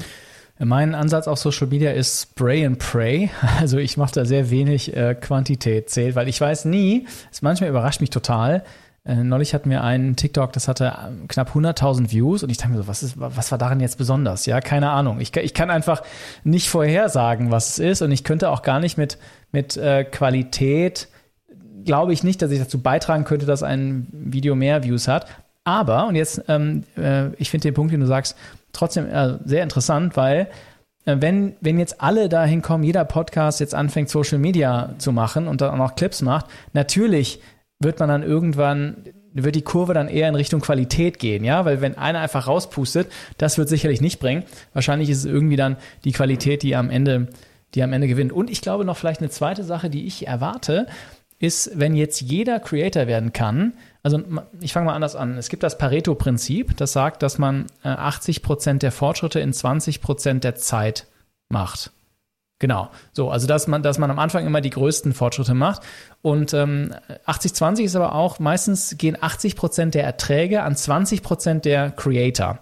Mein Ansatz auf Social Media ist Spray and Pray. Also ich mache da sehr wenig äh, Quantität zählt, weil ich weiß nie, es manchmal überrascht mich total. Äh, neulich hatten wir einen TikTok, das hatte ähm, knapp 100.000 Views und ich dachte mir so, was, ist, was war daran jetzt besonders? Ja, keine Ahnung. Ich, ich kann einfach nicht vorhersagen, was es ist und ich könnte auch gar nicht mit, mit äh, Qualität, glaube ich nicht, dass ich dazu beitragen könnte, dass ein Video mehr Views hat. Aber, und jetzt, ähm, äh, ich finde den Punkt, den du sagst, trotzdem äh, sehr interessant, weil äh, wenn, wenn jetzt alle dahin kommen, jeder Podcast jetzt anfängt, Social Media zu machen und dann auch noch Clips macht, natürlich wird man dann irgendwann, wird die Kurve dann eher in Richtung Qualität gehen, ja, weil wenn einer einfach rauspustet, das wird sicherlich nicht bringen. Wahrscheinlich ist es irgendwie dann die Qualität, die am Ende, die am Ende gewinnt. Und ich glaube noch vielleicht eine zweite Sache, die ich erwarte, ist, wenn jetzt jeder Creator werden kann, also ich fange mal anders an. Es gibt das Pareto-Prinzip, das sagt, dass man 80 äh, Prozent der Fortschritte in 20 Prozent der Zeit macht. Genau. So, also dass man, dass man am Anfang immer die größten Fortschritte macht. Und ähm, 80-20 ist aber auch, meistens gehen 80 Prozent der Erträge an 20 Prozent der Creator.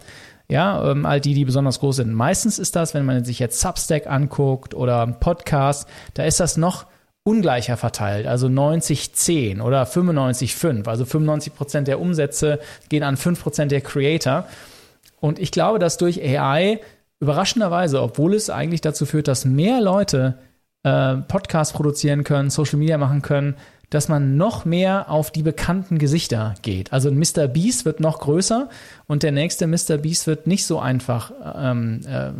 Ja, ähm, all die, die besonders groß sind. Meistens ist das, wenn man sich jetzt Substack anguckt oder Podcast, da ist das noch ungleicher verteilt, also 90-10 oder 95-5. Also 95 Prozent der Umsätze gehen an 5 Prozent der Creator. Und ich glaube, dass durch AI überraschenderweise, obwohl es eigentlich dazu führt, dass mehr Leute äh, Podcasts produzieren können, Social Media machen können, dass man noch mehr auf die bekannten Gesichter geht. Also ein Mr. Beast wird noch größer und der nächste Mr. Beast wird nicht so einfach ähm, äh,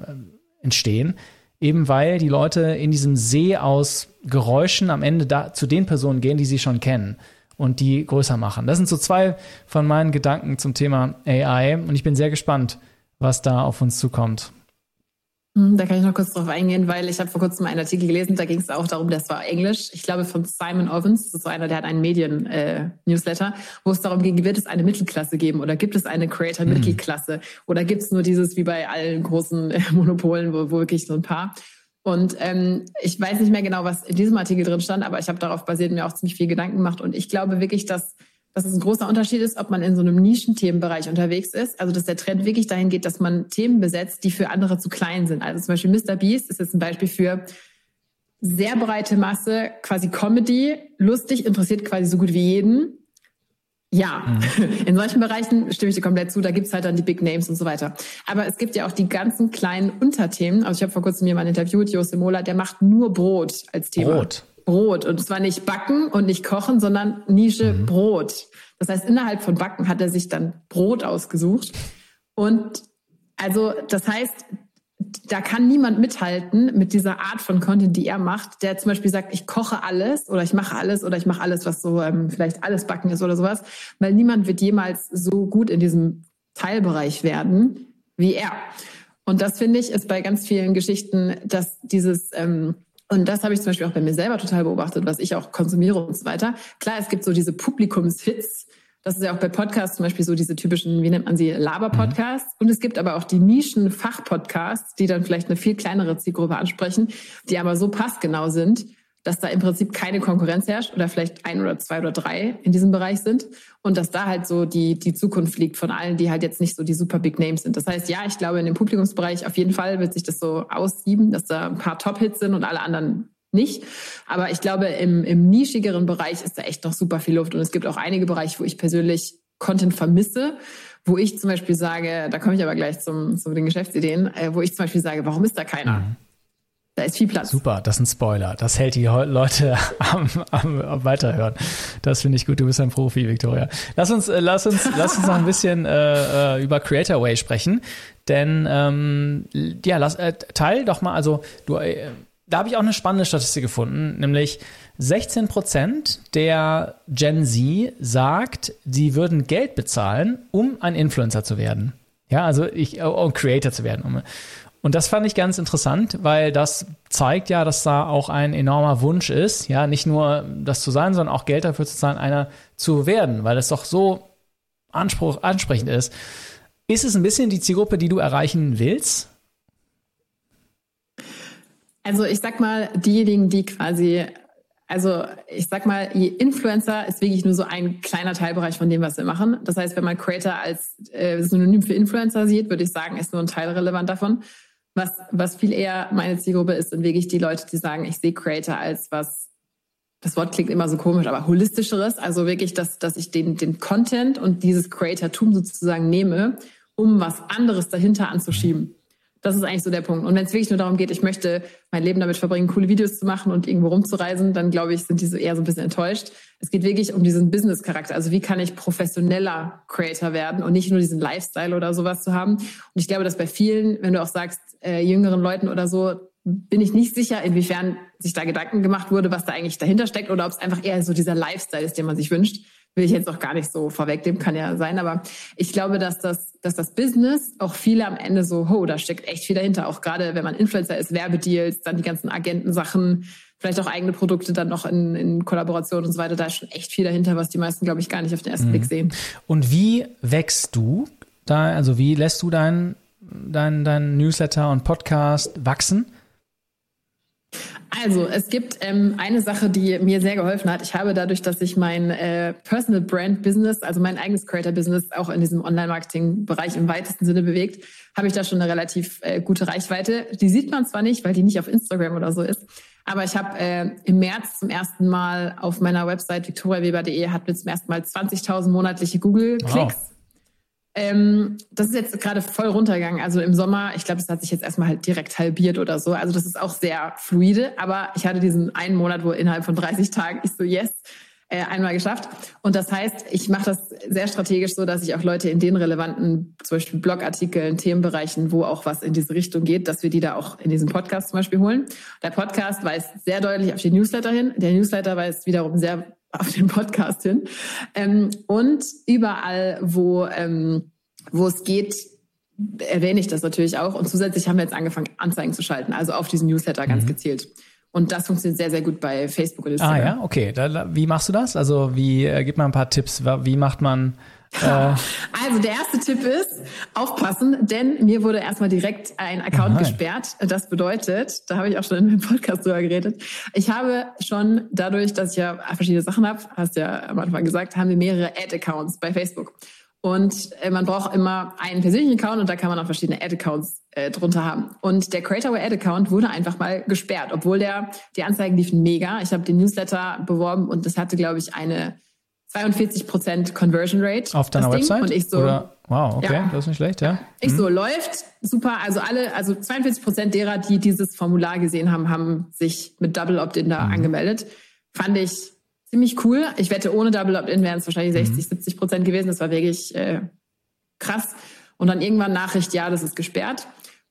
entstehen eben weil die Leute in diesem See aus Geräuschen am Ende da zu den Personen gehen, die sie schon kennen und die größer machen. Das sind so zwei von meinen Gedanken zum Thema AI und ich bin sehr gespannt, was da auf uns zukommt. Hm, da kann ich noch kurz drauf eingehen, weil ich habe vor kurzem einen Artikel gelesen, da ging es auch darum, das war Englisch, ich glaube von Simon Ovens, das ist so einer, der hat einen Medien-Newsletter, äh, wo es darum ging, wird es eine Mittelklasse geben oder gibt es eine Creator-Mittelklasse mhm. oder gibt es nur dieses wie bei allen großen äh, Monopolen, wo, wo wirklich so ein paar. Und ähm, ich weiß nicht mehr genau, was in diesem Artikel drin stand, aber ich habe darauf basiert mir auch ziemlich viel Gedanken gemacht und ich glaube wirklich, dass dass es ein großer Unterschied ist, ob man in so einem Nischenthemenbereich unterwegs ist. Also dass der Trend wirklich dahin geht, dass man Themen besetzt, die für andere zu klein sind. Also zum Beispiel Mr. Beast ist jetzt ein Beispiel für sehr breite Masse, quasi Comedy, lustig, interessiert quasi so gut wie jeden. Ja, mhm. in solchen Bereichen stimme ich dir komplett zu. Da gibt's halt dann die Big Names und so weiter. Aber es gibt ja auch die ganzen kleinen Unterthemen. Also ich habe vor kurzem jemanden interviewt, Jose Mola, der macht nur Brot als Thema. Brot. Brot. Und zwar nicht backen und nicht kochen, sondern Nische mhm. Brot. Das heißt, innerhalb von Backen hat er sich dann Brot ausgesucht. Und also, das heißt, da kann niemand mithalten mit dieser Art von Content, die er macht, der zum Beispiel sagt, ich koche alles oder ich mache alles oder ich mache alles, was so ähm, vielleicht alles backen ist oder sowas, weil niemand wird jemals so gut in diesem Teilbereich werden wie er. Und das finde ich ist bei ganz vielen Geschichten, dass dieses ähm, und das habe ich zum Beispiel auch bei mir selber total beobachtet, was ich auch konsumiere und so weiter. Klar, es gibt so diese Publikumshits. Das ist ja auch bei Podcasts zum Beispiel so diese typischen, wie nennt man sie, Laber-Podcasts. Mhm. Und es gibt aber auch die Nischen-Fach-Podcasts, die dann vielleicht eine viel kleinere Zielgruppe ansprechen, die aber so passgenau sind, dass da im Prinzip keine Konkurrenz herrscht oder vielleicht ein oder zwei oder drei in diesem Bereich sind und dass da halt so die, die Zukunft liegt von allen, die halt jetzt nicht so die super Big Names sind. Das heißt, ja, ich glaube, in dem Publikumsbereich auf jeden Fall wird sich das so aussieben, dass da ein paar Top-Hits sind und alle anderen nicht. Aber ich glaube, im, im nischigeren Bereich ist da echt noch super viel Luft und es gibt auch einige Bereiche, wo ich persönlich Content vermisse, wo ich zum Beispiel sage, da komme ich aber gleich zum, zu den Geschäftsideen, äh, wo ich zum Beispiel sage, warum ist da keiner? Da ist viel Platz. Super, das ist ein Spoiler. Das hält die Leute am, am, am Weiterhören. Das finde ich gut. Du bist ein Profi, Victoria. Lass uns, äh, lass uns, lass uns noch ein bisschen äh, äh, über Creator Way sprechen. Denn ähm, ja, lass, äh, teil doch mal, also du, äh, da habe ich auch eine spannende Statistik gefunden, nämlich 16 Prozent der Gen Z sagt, sie würden Geld bezahlen, um ein Influencer zu werden. Ja, also ich, um Creator zu werden. Und das fand ich ganz interessant, weil das zeigt ja, dass da auch ein enormer Wunsch ist, ja, nicht nur das zu sein, sondern auch Geld dafür zu zahlen, einer zu werden, weil es doch so Anspruch, ansprechend ist. Ist es ein bisschen die Zielgruppe, die du erreichen willst? Also ich sag mal, diejenigen, die quasi, also ich sag mal, Influencer ist wirklich nur so ein kleiner Teilbereich von dem, was wir machen. Das heißt, wenn man Creator als äh, Synonym für Influencer sieht, würde ich sagen, ist nur ein Teil relevant davon. Was, was viel eher meine Zielgruppe ist, sind wirklich die Leute, die sagen, ich sehe Creator als was, das Wort klingt immer so komisch, aber holistischeres. Also wirklich, dass, dass ich den, den Content und dieses Creator-Tum sozusagen nehme, um was anderes dahinter anzuschieben. Das ist eigentlich so der Punkt. Und wenn es wirklich nur darum geht, ich möchte mein Leben damit verbringen, coole Videos zu machen und irgendwo rumzureisen, dann glaube ich, sind diese eher so ein bisschen enttäuscht. Es geht wirklich um diesen Business-Charakter. Also wie kann ich professioneller Creator werden und nicht nur diesen Lifestyle oder sowas zu haben. Und ich glaube, dass bei vielen, wenn du auch sagst, äh, jüngeren Leuten oder so, bin ich nicht sicher, inwiefern sich da Gedanken gemacht wurde, was da eigentlich dahinter steckt oder ob es einfach eher so dieser Lifestyle ist, den man sich wünscht will ich jetzt auch gar nicht so vorwegnehmen, kann ja sein, aber ich glaube, dass das, dass das Business auch viele am Ende so, oh, da steckt echt viel dahinter, auch gerade wenn man Influencer ist, Werbedeals, dann die ganzen Agentensachen, vielleicht auch eigene Produkte dann noch in, in Kollaboration und so weiter, da ist schon echt viel dahinter, was die meisten, glaube ich, gar nicht auf den ersten mhm. Blick sehen. Und wie wächst du da, also wie lässt du dein, dein, dein Newsletter und Podcast wachsen? Also, es gibt ähm, eine Sache, die mir sehr geholfen hat. Ich habe dadurch, dass ich mein äh, Personal Brand Business, also mein eigenes Creator Business, auch in diesem Online-Marketing-Bereich im weitesten Sinne bewegt, habe ich da schon eine relativ äh, gute Reichweite. Die sieht man zwar nicht, weil die nicht auf Instagram oder so ist, aber ich habe äh, im März zum ersten Mal auf meiner Website victoriaweber.de hat mir zum ersten Mal 20.000 monatliche Google-Klicks. Wow. Ähm, das ist jetzt gerade voll runtergegangen. Also im Sommer, ich glaube, es hat sich jetzt erstmal halt direkt halbiert oder so. Also das ist auch sehr fluide. Aber ich hatte diesen einen Monat, wo innerhalb von 30 Tagen ich so, yes, äh, einmal geschafft. Und das heißt, ich mache das sehr strategisch so, dass ich auch Leute in den relevanten, zum Beispiel Blogartikeln, Themenbereichen, wo auch was in diese Richtung geht, dass wir die da auch in diesen Podcast zum Beispiel holen. Der Podcast weist sehr deutlich auf den Newsletter hin. Der Newsletter weist wiederum sehr auf den Podcast hin. Ähm, und überall, wo, ähm, wo es geht, erwähne ich das natürlich auch. Und zusätzlich haben wir jetzt angefangen, Anzeigen zu schalten, also auf diesen Newsletter ganz mhm. gezielt. Und das funktioniert sehr, sehr gut bei Facebook und Instagram. Ah ja, okay. Da, wie machst du das? Also wie, äh, gib mal ein paar Tipps. Wie macht man also der erste Tipp ist, aufpassen, denn mir wurde erstmal direkt ein Account Aha. gesperrt. Das bedeutet, da habe ich auch schon in meinem Podcast drüber geredet, ich habe schon dadurch, dass ich ja verschiedene Sachen habe, hast ja am Anfang gesagt, haben wir mehrere Ad-Accounts bei Facebook. Und äh, man braucht immer einen persönlichen Account und da kann man auch verschiedene Ad-Accounts äh, drunter haben. Und der Creatorway Ad-Account wurde einfach mal gesperrt, obwohl der die Anzeigen liefen mega. Ich habe den Newsletter beworben und das hatte, glaube ich, eine 42 Prozent Conversion Rate. Auf deiner Website? Und ich so, Oder, wow, okay, ja. das ist nicht schlecht, ja. Ich mhm. so, läuft, super. Also alle, also 42 Prozent derer, die dieses Formular gesehen haben, haben sich mit Double Opt-in da mhm. angemeldet. Fand ich ziemlich cool. Ich wette, ohne Double Opt-in wären es wahrscheinlich 60, mhm. 70 Prozent gewesen. Das war wirklich äh, krass. Und dann irgendwann Nachricht, ja, das ist gesperrt.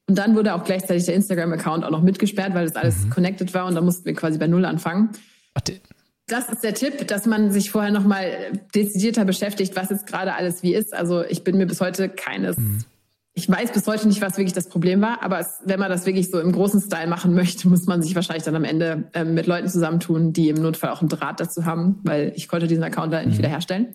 Und dann wurde auch gleichzeitig der Instagram-Account auch noch mitgesperrt, weil das alles mhm. connected war und da mussten wir quasi bei Null anfangen. Ach, das ist der Tipp, dass man sich vorher nochmal dezidierter beschäftigt, was jetzt gerade alles wie ist. Also ich bin mir bis heute keines, mhm. ich weiß bis heute nicht, was wirklich das Problem war, aber es, wenn man das wirklich so im großen Style machen möchte, muss man sich wahrscheinlich dann am Ende ähm, mit Leuten zusammentun, die im Notfall auch einen Draht dazu haben, weil ich konnte diesen Account da nicht mhm. wiederherstellen.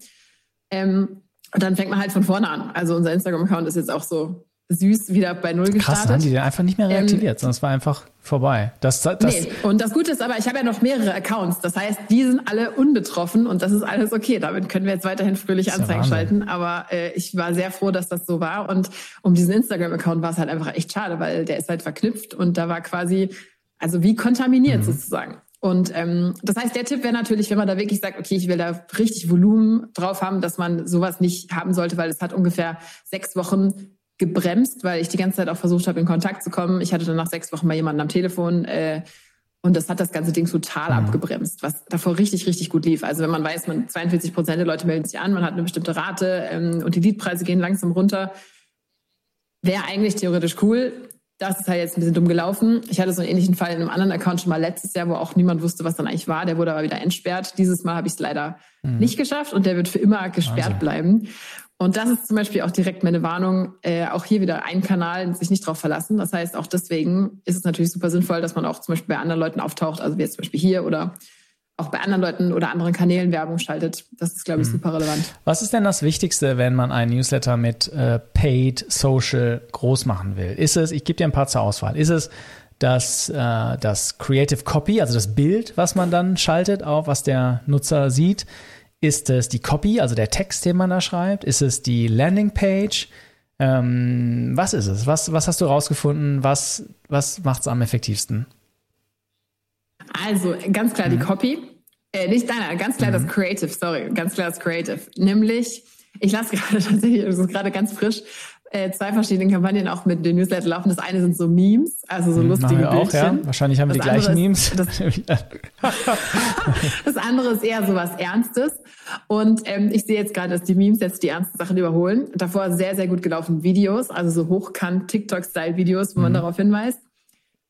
Ähm, und dann fängt man halt von vorne an. Also unser Instagram-Account ist jetzt auch so süß wieder bei Null gestartet. Krass, haben die den einfach nicht mehr reaktiviert, ähm, sondern es war einfach vorbei. Das, das, nee, und das Gute ist aber, ich habe ja noch mehrere Accounts. Das heißt, die sind alle unbetroffen und das ist alles okay. Damit können wir jetzt weiterhin fröhlich Anzeigen ja schalten. Aber äh, ich war sehr froh, dass das so war. Und um diesen Instagram-Account war es halt einfach echt schade, weil der ist halt verknüpft und da war quasi, also wie kontaminiert mhm. sozusagen. Und ähm, das heißt, der Tipp wäre natürlich, wenn man da wirklich sagt, okay, ich will da richtig Volumen drauf haben, dass man sowas nicht haben sollte, weil es hat ungefähr sechs Wochen gebremst, weil ich die ganze Zeit auch versucht habe, in Kontakt zu kommen. Ich hatte dann nach sechs Wochen mal jemanden am Telefon äh, und das hat das ganze Ding total mhm. abgebremst, was davor richtig, richtig gut lief. Also wenn man weiß, man 42 Prozent der Leute melden sich an, man hat eine bestimmte Rate ähm, und die Leadpreise gehen langsam runter, wäre eigentlich theoretisch cool. Das ist halt jetzt ein bisschen dumm gelaufen. Ich hatte so einen ähnlichen Fall in einem anderen Account schon mal letztes Jahr, wo auch niemand wusste, was dann eigentlich war. Der wurde aber wieder entsperrt. Dieses Mal habe ich es leider mhm. nicht geschafft und der wird für immer gesperrt also. bleiben. Und das ist zum Beispiel auch direkt meine Warnung, äh, auch hier wieder ein Kanal, sich nicht drauf verlassen. Das heißt, auch deswegen ist es natürlich super sinnvoll, dass man auch zum Beispiel bei anderen Leuten auftaucht, also wie jetzt zum Beispiel hier oder auch bei anderen Leuten oder anderen Kanälen Werbung schaltet. Das ist, glaube ich, mhm. super relevant. Was ist denn das Wichtigste, wenn man einen Newsletter mit äh, Paid Social groß machen will? Ist es, ich gebe dir ein paar zur Auswahl, ist es das, äh, das Creative Copy, also das Bild, was man dann schaltet, auf was der Nutzer sieht? Ist es die Copy, also der Text, den man da schreibt? Ist es die Landingpage? Ähm, was ist es? Was, was hast du rausgefunden? Was, was macht es am effektivsten? Also ganz klar mhm. die Copy. Äh, nicht deiner, ganz klar mhm. das Creative, sorry, ganz klar das Creative. Nämlich, ich lasse gerade tatsächlich, das ist gerade ganz frisch, äh, zwei verschiedene Kampagnen auch mit den Newsletter laufen. Das eine sind so Memes, also so mhm, lustige wir auch, Bildchen. Ja. Wahrscheinlich haben wir das die gleichen Memes. Das, das, andere ist eher so was Ernstes. Und ähm, ich sehe jetzt gerade, dass die Memes jetzt die ernsten Sachen überholen. Davor sehr, sehr gut gelaufen Videos, also so hochkant TikTok-Style-Videos, wo man mhm. darauf hinweist.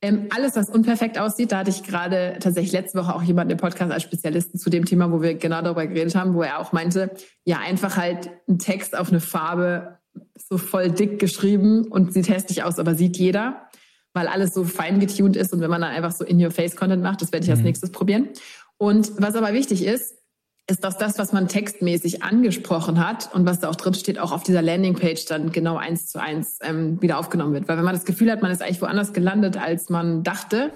Ähm, alles, was unperfekt aussieht, da hatte ich gerade tatsächlich letzte Woche auch jemanden im Podcast als Spezialisten zu dem Thema, wo wir genau darüber geredet haben, wo er auch meinte, ja, einfach halt einen Text auf eine Farbe so voll dick geschrieben und sieht hässlich aus, aber sieht jeder, weil alles so fein getuned ist und wenn man dann einfach so in-your-face-Content macht, das werde ich als mhm. nächstes probieren. Und was aber wichtig ist, ist, dass das, was man textmäßig angesprochen hat und was da auch drin steht, auch auf dieser Landingpage dann genau eins zu eins ähm, wieder aufgenommen wird. Weil wenn man das Gefühl hat, man ist eigentlich woanders gelandet, als man dachte,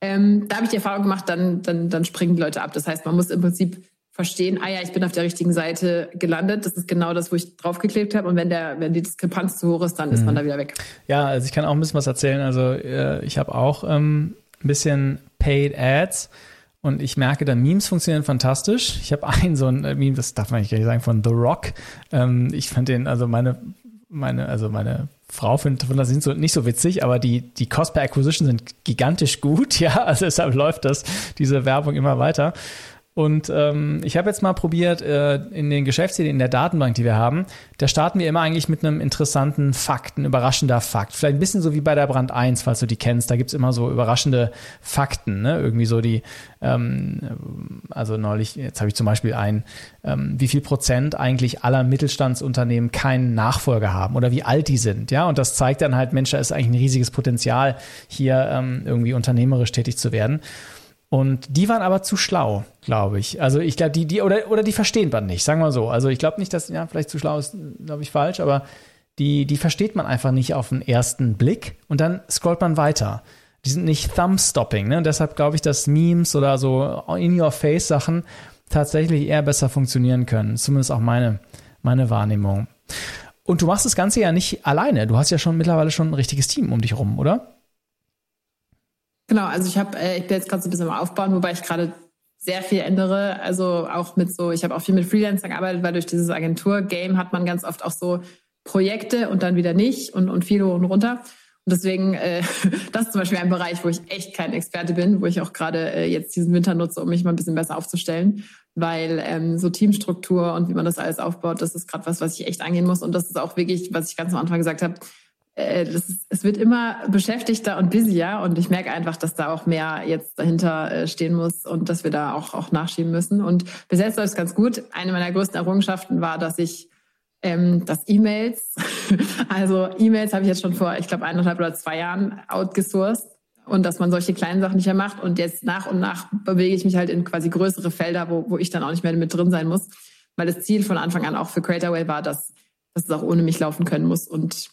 ähm, da habe ich die Erfahrung gemacht, dann, dann, dann springen die Leute ab. Das heißt, man muss im Prinzip verstehen, ah ja, ich bin auf der richtigen Seite gelandet. Das ist genau das, wo ich draufgeklebt habe. Und wenn der, wenn die Diskrepanz zu hoch ist, dann ist man mhm. da wieder weg. Ja, also ich kann auch ein bisschen was erzählen. Also äh, ich habe auch ähm, ein bisschen Paid Ads und ich merke, da Memes funktionieren fantastisch. Ich habe einen so ein Meme, das darf man nicht gar nicht sagen, von The Rock. Ähm, ich fand den, also meine, meine, also meine Frau findet das sind so, nicht so witzig, aber die, die Cost per Acquisition sind gigantisch gut, ja. Also deshalb läuft das, diese Werbung immer weiter. Und ähm, ich habe jetzt mal probiert, äh, in den Geschäftsideen, in der Datenbank, die wir haben, da starten wir immer eigentlich mit einem interessanten Fakt, ein überraschender Fakt. Vielleicht ein bisschen so wie bei der Brand 1, falls du die kennst. Da gibt's immer so überraschende Fakten, ne? Irgendwie so die, ähm, also neulich, jetzt habe ich zum Beispiel ein, ähm, wie viel Prozent eigentlich aller Mittelstandsunternehmen keinen Nachfolger haben oder wie alt die sind, ja. Und das zeigt dann halt, Mensch, da ist eigentlich ein riesiges Potenzial, hier ähm, irgendwie unternehmerisch tätig zu werden. Und die waren aber zu schlau, glaube ich. Also ich glaube, die, die, oder, oder die versteht man nicht, sagen wir so. Also ich glaube nicht, dass, ja, vielleicht zu schlau ist, glaube ich, falsch, aber die, die versteht man einfach nicht auf den ersten Blick und dann scrollt man weiter. Die sind nicht Thumb-Stopping, ne? Und deshalb glaube ich, dass Memes oder so In-Your-Face-Sachen tatsächlich eher besser funktionieren können. Zumindest auch meine, meine Wahrnehmung. Und du machst das Ganze ja nicht alleine. Du hast ja schon mittlerweile schon ein richtiges Team um dich rum, oder? Genau, also ich habe, äh, ich bin jetzt gerade so ein bisschen am Aufbauen, wobei ich gerade sehr viel ändere. Also auch mit so, ich habe auch viel mit Freelancern gearbeitet, weil durch dieses Agentur-Game hat man ganz oft auch so Projekte und dann wieder nicht und, und viel hoch und runter. Und deswegen, äh, das ist zum Beispiel ein Bereich, wo ich echt kein Experte bin, wo ich auch gerade äh, jetzt diesen Winter nutze, um mich mal ein bisschen besser aufzustellen. Weil ähm, so Teamstruktur und wie man das alles aufbaut, das ist gerade was, was ich echt angehen muss. Und das ist auch wirklich, was ich ganz am Anfang gesagt habe, ist, es wird immer beschäftigter und busier und ich merke einfach, dass da auch mehr jetzt dahinter äh, stehen muss und dass wir da auch, auch nachschieben müssen. Und bis jetzt läuft es ganz gut. Eine meiner größten Errungenschaften war, dass ich ähm, das E-Mails, also E-Mails habe ich jetzt schon vor, ich glaube, eineinhalb oder zwei Jahren outgesourced und dass man solche kleinen Sachen nicht mehr macht. Und jetzt nach und nach bewege ich mich halt in quasi größere Felder, wo, wo ich dann auch nicht mehr mit drin sein muss. Weil das Ziel von Anfang an auch für Creatorway war, dass, dass es auch ohne mich laufen können muss. Und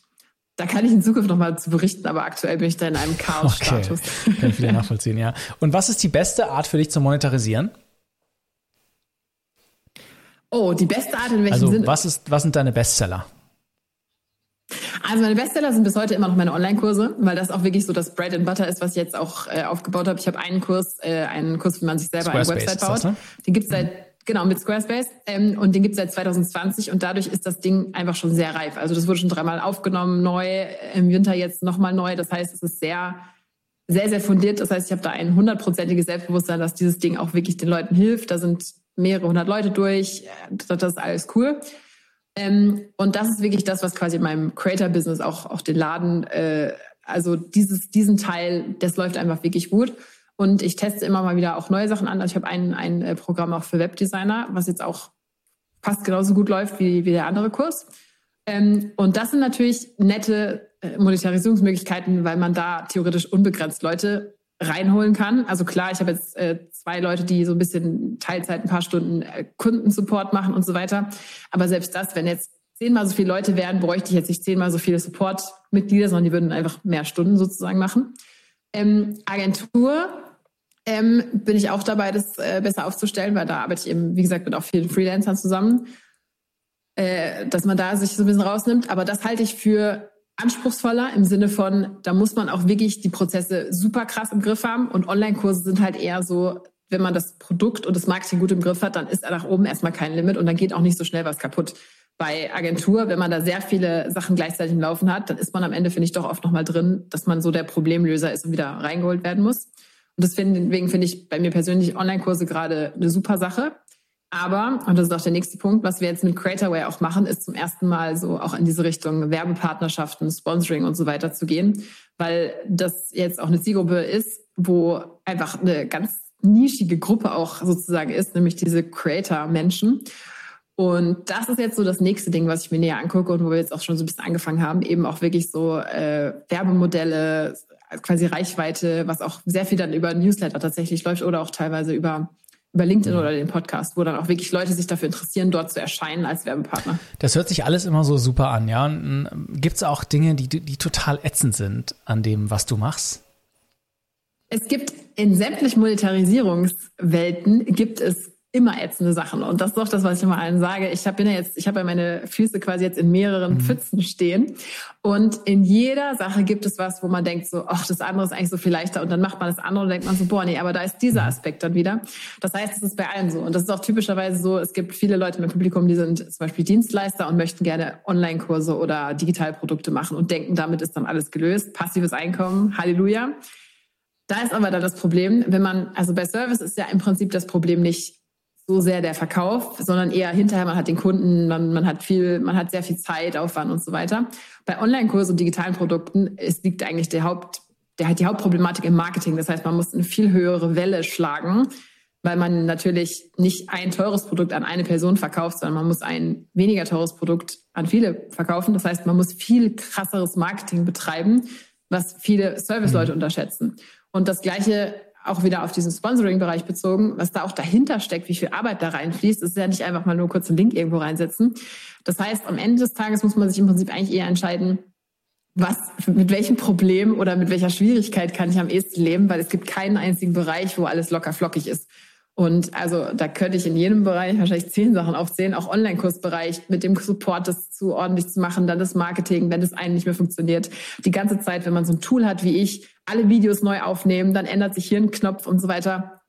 da kann ich in Zukunft nochmal zu berichten, aber aktuell bin ich da in einem Chaos-Status. Okay. Kann ich wieder nachvollziehen, ja. Und was ist die beste Art für dich zu monetarisieren? Oh, die beste Art in welchem also, Sinne? Was, ist, was sind deine Bestseller? Also meine Bestseller sind bis heute immer noch meine Online-Kurse, weil das auch wirklich so das Bread and Butter ist, was ich jetzt auch äh, aufgebaut habe. Ich habe einen Kurs, äh, einen Kurs, wie man sich selber eine Website baut. Das, ne? Den gibt's seit Genau, mit Squarespace. Ähm, und den gibt's seit 2020 und dadurch ist das Ding einfach schon sehr reif. Also das wurde schon dreimal aufgenommen, neu, im Winter jetzt nochmal neu. Das heißt, es ist sehr, sehr, sehr fundiert. Das heißt, ich habe da ein hundertprozentiges Selbstbewusstsein, dass dieses Ding auch wirklich den Leuten hilft. Da sind mehrere hundert Leute durch. Das ist alles cool. Ähm, und das ist wirklich das, was quasi in meinem Creator-Business auch, auch den Laden, äh, also dieses, diesen Teil, das läuft einfach wirklich gut. Und ich teste immer mal wieder auch neue Sachen an. Also ich habe ein, ein äh, Programm auch für Webdesigner, was jetzt auch fast genauso gut läuft wie, wie der andere Kurs. Ähm, und das sind natürlich nette äh, Monetarisierungsmöglichkeiten, weil man da theoretisch unbegrenzt Leute reinholen kann. Also klar, ich habe jetzt äh, zwei Leute, die so ein bisschen Teilzeit, ein paar Stunden äh, Kundensupport machen und so weiter. Aber selbst das, wenn jetzt zehnmal so viele Leute wären, bräuchte ich jetzt nicht zehnmal so viele Support-Mitglieder, sondern die würden einfach mehr Stunden sozusagen machen. Ähm, Agentur ähm, bin ich auch dabei, das äh, besser aufzustellen, weil da arbeite ich eben, wie gesagt, mit auch vielen Freelancern zusammen, äh, dass man da sich so ein bisschen rausnimmt. Aber das halte ich für anspruchsvoller im Sinne von, da muss man auch wirklich die Prozesse super krass im Griff haben und Online-Kurse sind halt eher so, wenn man das Produkt und das Marketing gut im Griff hat, dann ist nach oben erstmal kein Limit und dann geht auch nicht so schnell was kaputt. Bei Agentur, wenn man da sehr viele Sachen gleichzeitig im Laufen hat, dann ist man am Ende, finde ich, doch oft nochmal drin, dass man so der Problemlöser ist und wieder reingeholt werden muss. Und deswegen finde ich bei mir persönlich Online-Kurse gerade eine super Sache. Aber, und das ist auch der nächste Punkt, was wir jetzt mit Creatorway auch machen, ist zum ersten Mal so auch in diese Richtung Werbepartnerschaften, Sponsoring und so weiter zu gehen, weil das jetzt auch eine Zielgruppe ist, wo einfach eine ganz nischige Gruppe auch sozusagen ist, nämlich diese Creator-Menschen. Und das ist jetzt so das nächste Ding, was ich mir näher angucke und wo wir jetzt auch schon so ein bisschen angefangen haben, eben auch wirklich so äh, Werbemodelle, quasi Reichweite, was auch sehr viel dann über Newsletter tatsächlich läuft oder auch teilweise über über LinkedIn mhm. oder den Podcast, wo dann auch wirklich Leute sich dafür interessieren, dort zu erscheinen als Werbepartner. Das hört sich alles immer so super an, ja. Gibt es auch Dinge, die, die total ätzend sind an dem, was du machst? Es gibt in sämtlichen Monetarisierungswelten gibt es immer ätzende Sachen. Und das ist doch das, was ich immer allen sage. Ich habe ja jetzt, ich habe ja meine Füße quasi jetzt in mehreren mhm. Pfützen stehen. Und in jeder Sache gibt es was, wo man denkt so, ach, das andere ist eigentlich so viel leichter. Und dann macht man das andere und denkt man so, boah, nee, aber da ist dieser mhm. Aspekt dann wieder. Das heißt, es ist bei allen so. Und das ist auch typischerweise so, es gibt viele Leute im Publikum, die sind zum Beispiel Dienstleister und möchten gerne Online-Kurse oder Digitalprodukte machen und denken, damit ist dann alles gelöst. Passives Einkommen, Halleluja. Da ist aber dann das Problem, wenn man, also bei Service ist ja im Prinzip das Problem nicht, so sehr der Verkauf, sondern eher hinterher, man hat den Kunden, man, man hat viel, man hat sehr viel Zeit, Aufwand und so weiter. Bei Online-Kursen und digitalen Produkten ist, liegt eigentlich der Haupt, der hat die Hauptproblematik im Marketing. Das heißt, man muss eine viel höhere Welle schlagen, weil man natürlich nicht ein teures Produkt an eine Person verkauft, sondern man muss ein weniger teures Produkt an viele verkaufen. Das heißt, man muss viel krasseres Marketing betreiben, was viele Serviceleute mhm. unterschätzen. Und das Gleiche auch wieder auf diesen Sponsoring-Bereich bezogen, was da auch dahinter steckt, wie viel Arbeit da reinfließt, ist ja nicht einfach mal nur kurz einen Link irgendwo reinsetzen. Das heißt, am Ende des Tages muss man sich im Prinzip eigentlich eher entscheiden, was, mit welchem Problem oder mit welcher Schwierigkeit kann ich am ehesten leben, weil es gibt keinen einzigen Bereich, wo alles locker flockig ist. Und also da könnte ich in jedem Bereich wahrscheinlich zehn Sachen aufzählen, auch Online-Kursbereich mit dem Support das zu ordentlich zu machen, dann das Marketing, wenn das einen nicht mehr funktioniert. Die ganze Zeit, wenn man so ein Tool hat wie ich, alle Videos neu aufnehmen, dann ändert sich hier ein Knopf und so weiter.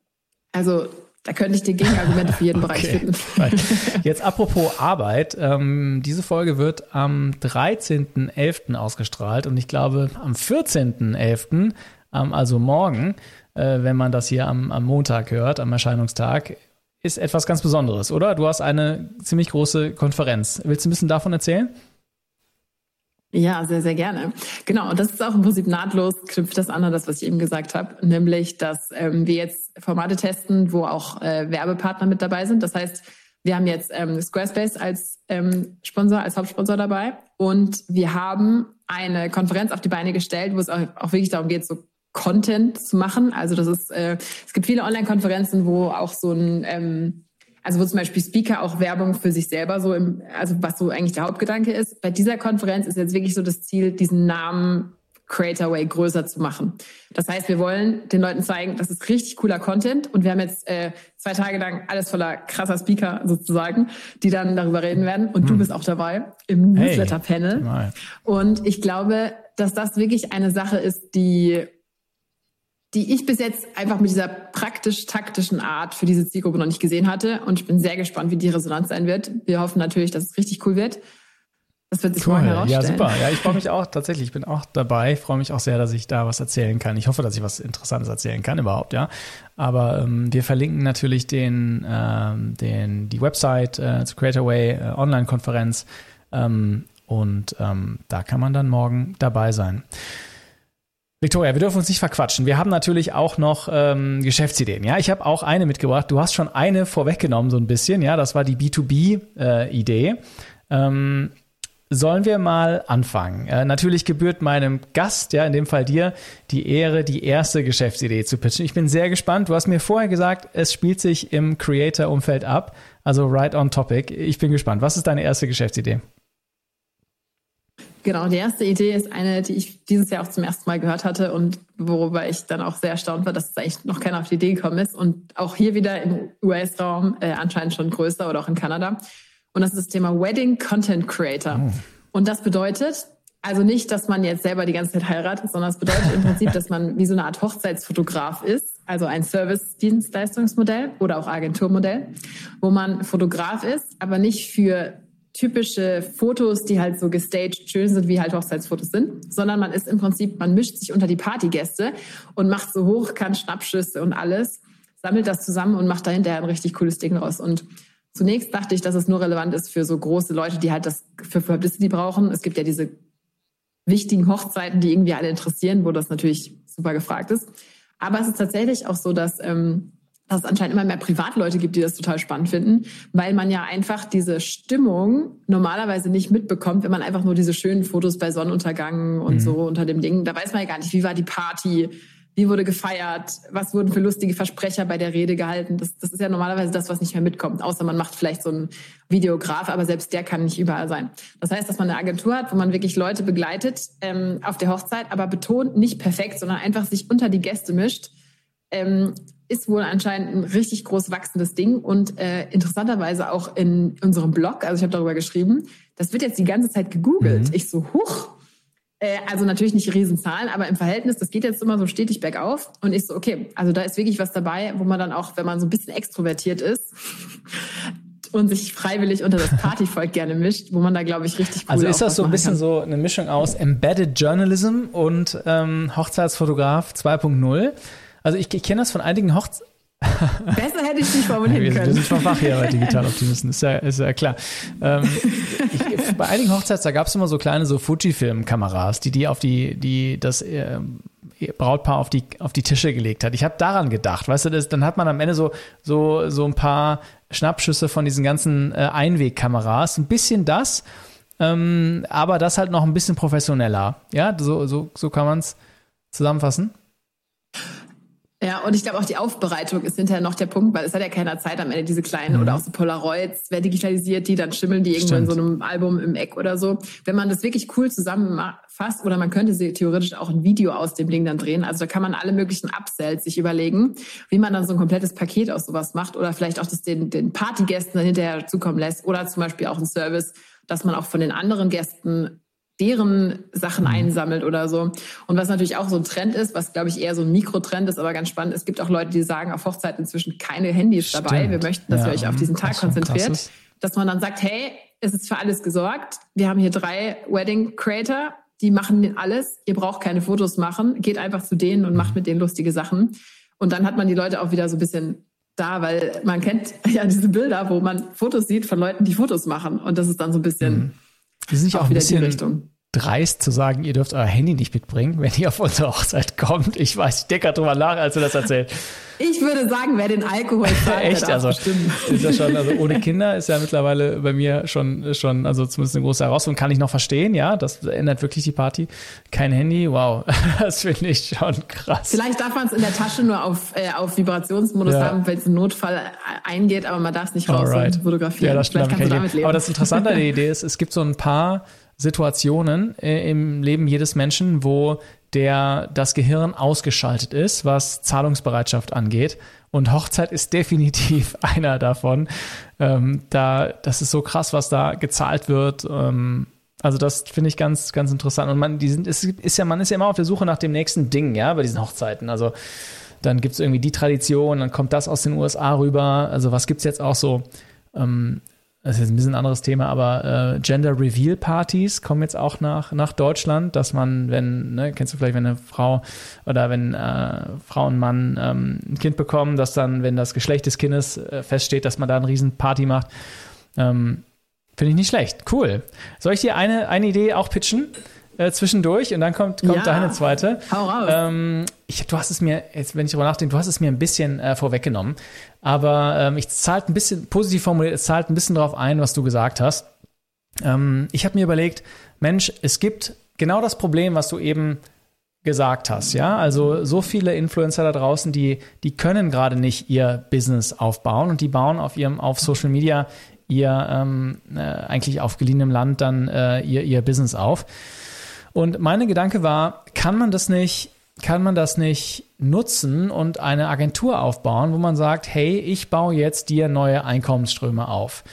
Also da könnte ich dir Gegenargumente für jeden Bereich finden. Jetzt apropos Arbeit. Ähm, diese Folge wird am 13.11. ausgestrahlt und ich glaube am 14.11., ähm, also morgen, äh, wenn man das hier am, am Montag hört, am Erscheinungstag, ist etwas ganz Besonderes, oder? Du hast eine ziemlich große Konferenz. Willst du ein bisschen davon erzählen? Ja, sehr, sehr gerne. Genau, und das ist auch im Prinzip nahtlos, knüpft das an an das, was ich eben gesagt habe, nämlich, dass ähm, wir jetzt Formate testen, wo auch äh, Werbepartner mit dabei sind. Das heißt, wir haben jetzt ähm, Squarespace als ähm, Sponsor, als Hauptsponsor dabei und wir haben eine Konferenz auf die Beine gestellt, wo es auch, auch wirklich darum geht, so Content zu machen. Also das ist, äh, es gibt viele Online-Konferenzen, wo auch so ein ähm, also wo zum Beispiel Speaker auch Werbung für sich selber so im, also was so eigentlich der Hauptgedanke ist. Bei dieser Konferenz ist jetzt wirklich so das Ziel, diesen Namen Creatorway größer zu machen. Das heißt, wir wollen den Leuten zeigen, das ist richtig cooler Content und wir haben jetzt äh, zwei Tage lang alles voller krasser Speaker sozusagen, die dann darüber reden werden und hm. du bist auch dabei im Newsletter-Panel. Hey. Und ich glaube, dass das wirklich eine Sache ist, die die ich bis jetzt einfach mit dieser praktisch-taktischen Art für diese Zielgruppe noch nicht gesehen hatte. Und ich bin sehr gespannt, wie die Resonanz sein wird. Wir hoffen natürlich, dass es richtig cool wird. Das wird sich cool. morgen herausstellen. Ja, super. Ja, ich freue mich auch tatsächlich. Ich bin auch dabei. Ich freue mich auch sehr, dass ich da was erzählen kann. Ich hoffe, dass ich was Interessantes erzählen kann überhaupt, ja. Aber ähm, wir verlinken natürlich den, ähm, den, die Website äh, zur Creatorway äh, Online-Konferenz. Ähm, und ähm, da kann man dann morgen dabei sein. Victoria, wir dürfen uns nicht verquatschen. Wir haben natürlich auch noch ähm, Geschäftsideen. Ja, ich habe auch eine mitgebracht. Du hast schon eine vorweggenommen, so ein bisschen. Ja, das war die B2B-Idee. Äh, ähm, sollen wir mal anfangen? Äh, natürlich gebührt meinem Gast, ja, in dem Fall dir, die Ehre, die erste Geschäftsidee zu pitchen. Ich bin sehr gespannt. Du hast mir vorher gesagt, es spielt sich im Creator-Umfeld ab. Also right on topic. Ich bin gespannt. Was ist deine erste Geschäftsidee? Genau, die erste Idee ist eine, die ich dieses Jahr auch zum ersten Mal gehört hatte und worüber ich dann auch sehr erstaunt war, dass es eigentlich noch keiner auf die Idee gekommen ist und auch hier wieder im US-Raum äh, anscheinend schon größer oder auch in Kanada. Und das ist das Thema Wedding Content Creator. Oh. Und das bedeutet also nicht, dass man jetzt selber die ganze Zeit heiratet, sondern es bedeutet im Prinzip, dass man wie so eine Art Hochzeitsfotograf ist, also ein Service-Dienstleistungsmodell oder auch Agenturmodell, wo man Fotograf ist, aber nicht für typische Fotos, die halt so gestaged schön sind, wie halt Hochzeitsfotos sind, sondern man ist im Prinzip, man mischt sich unter die Partygäste und macht so hochkant Schnappschüsse und alles, sammelt das zusammen und macht dahinter ein richtig cooles Ding raus. Und zunächst dachte ich, dass es nur relevant ist für so große Leute, die halt das für Publicity brauchen. Es gibt ja diese wichtigen Hochzeiten, die irgendwie alle interessieren, wo das natürlich super gefragt ist. Aber es ist tatsächlich auch so, dass ähm, dass es anscheinend immer mehr Privatleute gibt, die das total spannend finden, weil man ja einfach diese Stimmung normalerweise nicht mitbekommt, wenn man einfach nur diese schönen Fotos bei Sonnenuntergang und mhm. so unter dem Ding, da weiß man ja gar nicht, wie war die Party, wie wurde gefeiert, was wurden für lustige Versprecher bei der Rede gehalten. Das, das ist ja normalerweise das, was nicht mehr mitkommt, außer man macht vielleicht so einen Videograf, aber selbst der kann nicht überall sein. Das heißt, dass man eine Agentur hat, wo man wirklich Leute begleitet ähm, auf der Hochzeit, aber betont nicht perfekt, sondern einfach sich unter die Gäste mischt. Ähm, ist wohl anscheinend ein richtig groß wachsendes Ding und äh, interessanterweise auch in unserem Blog, also ich habe darüber geschrieben, das wird jetzt die ganze Zeit gegoogelt. Mhm. Ich so, huch, äh, also natürlich nicht Riesenzahlen, aber im Verhältnis, das geht jetzt immer so stetig bergauf. Und ich so, okay, also da ist wirklich was dabei, wo man dann auch, wenn man so ein bisschen extrovertiert ist und sich freiwillig unter das Partyvolk gerne mischt, wo man da, glaube ich, richtig cool Also ist das so ein bisschen kann. so eine Mischung aus Embedded Journalism und ähm, Hochzeitsfotograf 2.0? Also ich, ich kenne das von einigen Hochz Besser hätte ich es nicht formulieren wir, können. Wir sind schon wach hier bei Digitaloptimisten, ist ja, ist ja klar. Ähm, ich, bei einigen Hochzeits, da gab es immer so kleine so Fujifilm-Kameras, die die auf die, die das äh, Brautpaar auf die, auf die Tische gelegt hat. Ich habe daran gedacht, weißt du, das, dann hat man am Ende so, so, so ein paar Schnappschüsse von diesen ganzen äh, Einwegkameras. Ein bisschen das, ähm, aber das halt noch ein bisschen professioneller. Ja, so, so, so kann man es zusammenfassen. Ja, und ich glaube auch die Aufbereitung ist hinterher noch der Punkt, weil es hat ja keiner Zeit am Ende, diese kleinen mhm. oder auch so Polaroids, wer digitalisiert die, dann schimmeln die irgendwo Stimmt. in so einem Album im Eck oder so. Wenn man das wirklich cool zusammenfasst oder man könnte sie theoretisch auch ein Video aus dem Ding dann drehen. Also da kann man alle möglichen Upsells sich überlegen, wie man dann so ein komplettes Paket aus sowas macht oder vielleicht auch das den, den Partygästen dann hinterher zukommen lässt oder zum Beispiel auch ein Service, dass man auch von den anderen Gästen deren Sachen mhm. einsammelt oder so. Und was natürlich auch so ein Trend ist, was glaube ich eher so ein Mikrotrend ist, aber ganz spannend, es gibt auch Leute, die sagen auf Hochzeiten inzwischen keine Handys Stimmt. dabei. Wir möchten, dass ja, ihr euch auf diesen Tag konzentriert. Dass man dann sagt, hey, es ist für alles gesorgt. Wir haben hier drei Wedding Creator, die machen alles. Ihr braucht keine Fotos machen. Geht einfach zu denen und macht mhm. mit denen lustige Sachen. Und dann hat man die Leute auch wieder so ein bisschen da, weil man kennt ja diese Bilder, wo man Fotos sieht von Leuten, die Fotos machen. Und das ist dann so ein bisschen... Mhm die sind ja auch, auch wieder die Richtung. Dreist zu sagen, ihr dürft euer Handy nicht mitbringen, wenn ihr auf unsere Hochzeit kommt. Ich weiß, ich denke gerade drüber nach, als du das erzählt. Ich würde sagen, wer den Alkohol zahlt, Echt, also ist ja schon, also ohne Kinder ist ja mittlerweile bei mir schon, schon, also zumindest eine große Herausforderung, kann ich noch verstehen, ja, das ändert wirklich die Party. Kein Handy, wow, das finde ich schon krass. Vielleicht darf man es in der Tasche nur auf, äh, auf Vibrationsmodus ja. haben, wenn es ein Notfall eingeht, aber man darf es nicht raus und fotografieren. Ja, das stimmt, Vielleicht kannst du damit leben. Aber das Interessante an der Idee ist, es gibt so ein paar Situationen äh, im Leben jedes Menschen, wo der das Gehirn ausgeschaltet ist, was Zahlungsbereitschaft angeht. Und Hochzeit ist definitiv einer davon. Ähm, da, das ist so krass, was da gezahlt wird. Ähm, also das finde ich ganz, ganz interessant. Und man, die sind, ist, ist ja, man ist ja immer auf der Suche nach dem nächsten Ding, ja, bei diesen Hochzeiten. Also dann gibt es irgendwie die Tradition, dann kommt das aus den USA rüber. Also was gibt es jetzt auch so? Ähm, das ist jetzt ein bisschen ein anderes Thema, aber äh, Gender Reveal Partys kommen jetzt auch nach, nach Deutschland, dass man, wenn, ne, kennst du vielleicht, wenn eine Frau oder wenn äh, Frau und Mann ähm, ein Kind bekommen, dass dann, wenn das Geschlecht des Kindes äh, feststeht, dass man da eine riesen Party macht. Ähm, Finde ich nicht schlecht. Cool. Soll ich dir eine, eine Idee auch pitchen? Äh, zwischendurch und dann kommt, kommt ja. deine zweite. Hau raus. Ähm, ich, du hast es mir, jetzt, wenn ich darüber nachdenke, du hast es mir ein bisschen äh, vorweggenommen. Aber ähm, ich zahlt ein bisschen, positiv formuliert, es zahlt ein bisschen darauf ein, was du gesagt hast. Ähm, ich habe mir überlegt, Mensch, es gibt genau das Problem, was du eben gesagt hast, ja. Also so viele Influencer da draußen, die, die können gerade nicht ihr Business aufbauen und die bauen auf ihrem, auf Social Media ihr ähm, äh, eigentlich auf geliehenem Land dann äh, ihr, ihr Business auf. Und meine Gedanke war, kann man das nicht, kann man das nicht nutzen und eine Agentur aufbauen, wo man sagt, hey, ich baue jetzt dir neue Einkommensströme auf.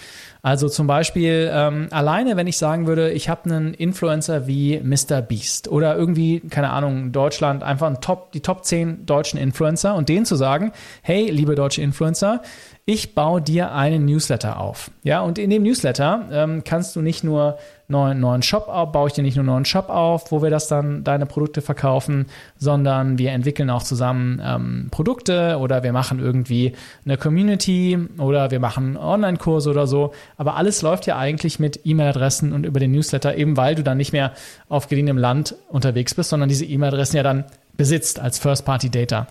Also zum Beispiel ähm, alleine, wenn ich sagen würde, ich habe einen Influencer wie Mr. Beast oder irgendwie, keine Ahnung, Deutschland, einfach ein Top, die Top 10 deutschen Influencer und denen zu sagen, hey, liebe deutsche Influencer, ich baue dir einen Newsletter auf. Ja, und in dem Newsletter ähm, kannst du nicht nur neuen, neuen Shop auf, baue ich dir nicht nur einen neuen Shop auf, wo wir das dann deine Produkte verkaufen, sondern wir entwickeln auch zusammen ähm, Produkte oder wir machen irgendwie eine Community oder wir machen Online-Kurse oder so. Aber alles läuft ja eigentlich mit E-Mail-Adressen und über den Newsletter, eben weil du dann nicht mehr auf geliehenem Land unterwegs bist, sondern diese E-Mail-Adressen ja dann besitzt als First-Party-Data.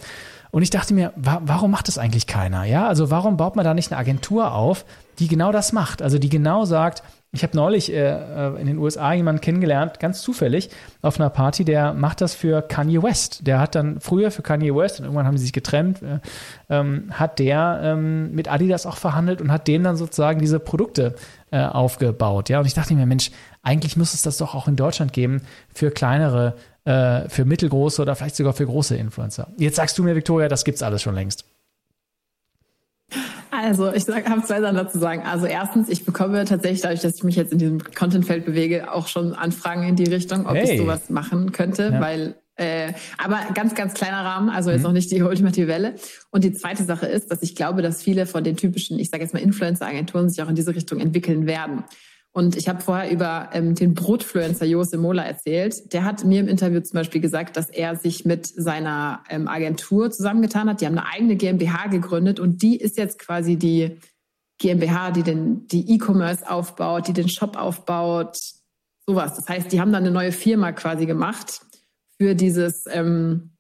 Und ich dachte mir, wa warum macht das eigentlich keiner? Ja, also warum baut man da nicht eine Agentur auf, die genau das macht? Also die genau sagt, ich habe neulich äh, äh in den USA jemanden kennengelernt, ganz zufällig, auf einer Party, der macht das für Kanye West. Der hat dann früher für Kanye West, und irgendwann haben sie sich getrennt, äh, ähm, hat der ähm, mit Adidas auch verhandelt und hat denen dann sozusagen diese Produkte äh, aufgebaut. Ja, und ich dachte mir, Mensch, eigentlich muss es das doch auch in Deutschland geben für kleinere äh, für mittelgroße oder vielleicht sogar für große Influencer. Jetzt sagst du mir, Victoria, das gibt's alles schon längst. Also ich habe zwei Sachen dazu sagen. Also erstens, ich bekomme tatsächlich dadurch, dass ich mich jetzt in diesem Content-Feld bewege, auch schon Anfragen in die Richtung, ob hey. ich sowas machen könnte, ja. weil äh, aber ganz, ganz kleiner Rahmen, also jetzt mhm. noch nicht die ultimative Welle. Und die zweite Sache ist, dass ich glaube, dass viele von den typischen, ich sage jetzt mal Influencer-Agenturen sich auch in diese Richtung entwickeln werden. Und ich habe vorher über ähm, den Brotfluencer Jose Mola erzählt. Der hat mir im Interview zum Beispiel gesagt, dass er sich mit seiner ähm, Agentur zusammengetan hat. Die haben eine eigene GmbH gegründet und die ist jetzt quasi die GmbH, die den die E-Commerce aufbaut, die den Shop aufbaut, sowas. Das heißt, die haben dann eine neue Firma quasi gemacht für dieses ähm,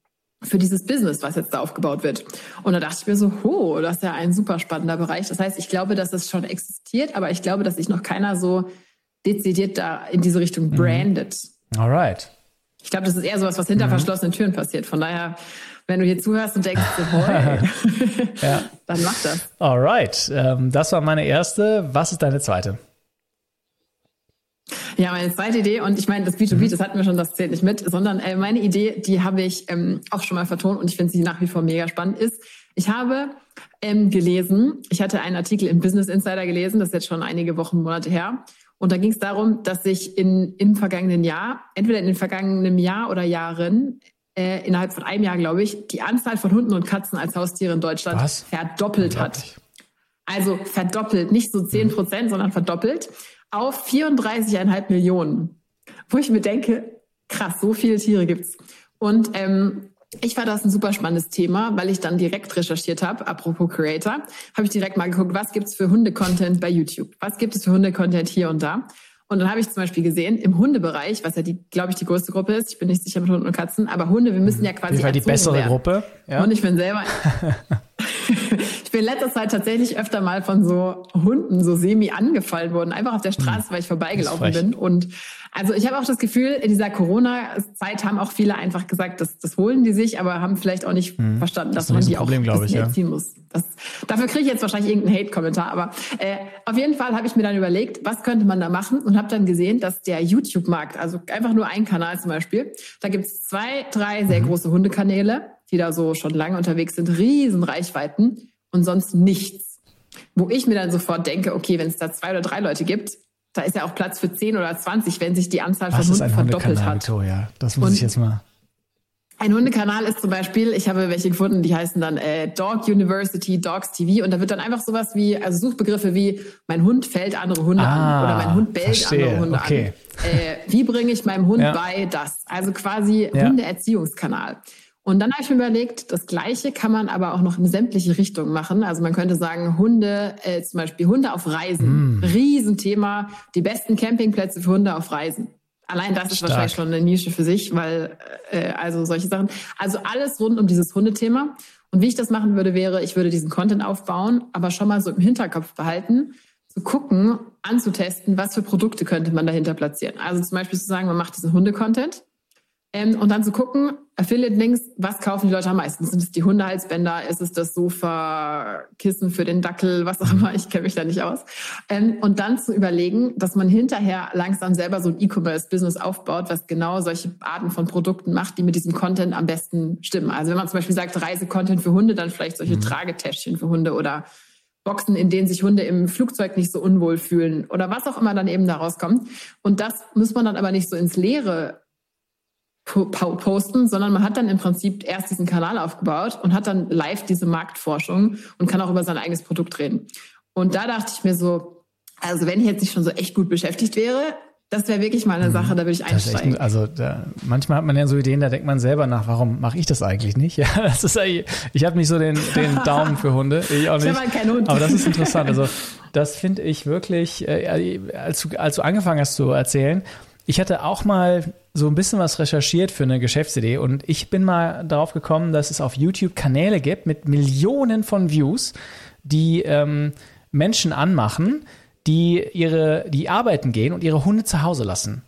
für dieses Business, was jetzt da aufgebaut wird. Und da dachte ich mir so, oh, das ist ja ein super spannender Bereich. Das heißt, ich glaube, dass es schon existiert, aber ich glaube, dass sich noch keiner so dezidiert da in diese Richtung mhm. brandet. Alright. Ich glaube, das ist eher sowas, was hinter mhm. verschlossenen Türen passiert. Von daher, wenn du hier zuhörst und denkst, so, ja. dann mach das. Alright. Ähm, das war meine erste. Was ist deine zweite? Ja, meine zweite Idee, und ich meine, das B2B, mhm. das hatten wir schon, das zählt nicht mit, sondern äh, meine Idee, die habe ich ähm, auch schon mal vertont und ich finde sie nach wie vor mega spannend, ist, ich habe ähm, gelesen, ich hatte einen Artikel im Business Insider gelesen, das ist jetzt schon einige Wochen, Monate her, und da ging es darum, dass sich in, im vergangenen Jahr, entweder in den vergangenen Jahr oder Jahren, äh, innerhalb von einem Jahr, glaube ich, die Anzahl von Hunden und Katzen als Haustiere in Deutschland Was? verdoppelt hat. Also verdoppelt, nicht so 10 Prozent, sondern verdoppelt auf 34,5 Millionen. Wo ich mir denke, krass, so viele Tiere gibt's. Und ähm, ich fand das ein super spannendes Thema, weil ich dann direkt recherchiert habe, apropos Creator, habe ich direkt mal geguckt, was gibt's für Hunde-Content bei YouTube? Was gibt es für Hunde-Content hier und da? Und dann habe ich zum Beispiel gesehen, im Hundebereich, was ja die, glaube ich, die größte Gruppe ist, ich bin nicht sicher mit Hunden und Katzen, aber Hunde, wir müssen ja quasi. Die bessere werden. Gruppe. Ja. Und ich bin selber. ich bin in letzter Zeit tatsächlich öfter mal von so Hunden so semi angefallen worden, einfach auf der Straße, weil ich vorbeigelaufen bin. Und also ich habe auch das Gefühl, in dieser Corona-Zeit haben auch viele einfach gesagt, das, das holen die sich, aber haben vielleicht auch nicht mhm. verstanden, dass das man die Problem, auch ich, ja. erziehen muss. Das, dafür kriege ich jetzt wahrscheinlich irgendeinen Hate-Kommentar, aber äh, auf jeden Fall habe ich mir dann überlegt, was könnte man da machen und habe dann gesehen, dass der YouTube-Markt, also einfach nur ein Kanal zum Beispiel, da gibt es zwei, drei sehr mhm. große Hundekanäle, die da so schon lange unterwegs sind, riesen Reichweiten und sonst nichts. Wo ich mir dann sofort denke, okay, wenn es da zwei oder drei Leute gibt, da ist ja auch Platz für 10 oder 20, wenn sich die Anzahl Was von Hunden verdoppelt hat. Victoria? Das muss Und ich jetzt mal. Ein Hundekanal ist zum Beispiel, ich habe welche gefunden, die heißen dann äh, Dog University, Dogs TV und da wird dann einfach sowas wie, also Suchbegriffe wie mein Hund fällt andere Hunde ah, an oder mein Hund bellt verstehe. andere Hunde okay. an. Äh, wie bringe ich meinem Hund ja. bei das? Also quasi ja. Hundeerziehungskanal. Und dann habe ich mir überlegt, das Gleiche kann man aber auch noch in sämtliche Richtungen machen. Also man könnte sagen, Hunde, äh, zum Beispiel Hunde auf Reisen. Mm. Riesenthema. Die besten Campingplätze für Hunde auf Reisen. Allein das ist Stark. wahrscheinlich schon eine Nische für sich, weil, äh, also solche Sachen. Also alles rund um dieses Hundethema. Und wie ich das machen würde, wäre, ich würde diesen Content aufbauen, aber schon mal so im Hinterkopf behalten, zu gucken, anzutesten, was für Produkte könnte man dahinter platzieren. Also zum Beispiel zu sagen, man macht diesen Hundecontent ähm, und dann zu gucken, Affiliate-Links, was kaufen die Leute am meisten? Sind es die Hundehalsbänder? Ist es das Sofa, Kissen für den Dackel, was auch immer? Ich kenne mich da nicht aus. Ähm, und dann zu überlegen, dass man hinterher langsam selber so ein E-Commerce-Business aufbaut, was genau solche Arten von Produkten macht, die mit diesem Content am besten stimmen. Also wenn man zum Beispiel sagt, Reise-Content für Hunde, dann vielleicht solche mhm. Tragetäschchen für Hunde oder Boxen, in denen sich Hunde im Flugzeug nicht so unwohl fühlen oder was auch immer dann eben daraus kommt. Und das muss man dann aber nicht so ins Leere posten, sondern man hat dann im Prinzip erst diesen Kanal aufgebaut und hat dann live diese Marktforschung und kann auch über sein eigenes Produkt reden. Und da dachte ich mir so, also wenn ich jetzt nicht schon so echt gut beschäftigt wäre, das wäre wirklich mal eine mhm. Sache, da würde ich einsteigen. Echt, also da, manchmal hat man ja so Ideen, da denkt man selber nach, warum mache ich das eigentlich nicht? Ja, das ist ich habe nicht so den, den Daumen für Hunde. Ich auch nicht. Ich habe halt keinen Hund. Aber das ist interessant. Also das finde ich wirklich, äh, als, du, als du angefangen hast zu erzählen, ich hatte auch mal so ein bisschen was recherchiert für eine Geschäftsidee und ich bin mal darauf gekommen, dass es auf YouTube Kanäle gibt mit Millionen von Views, die ähm, Menschen anmachen, die ihre, die arbeiten gehen und ihre Hunde zu Hause lassen.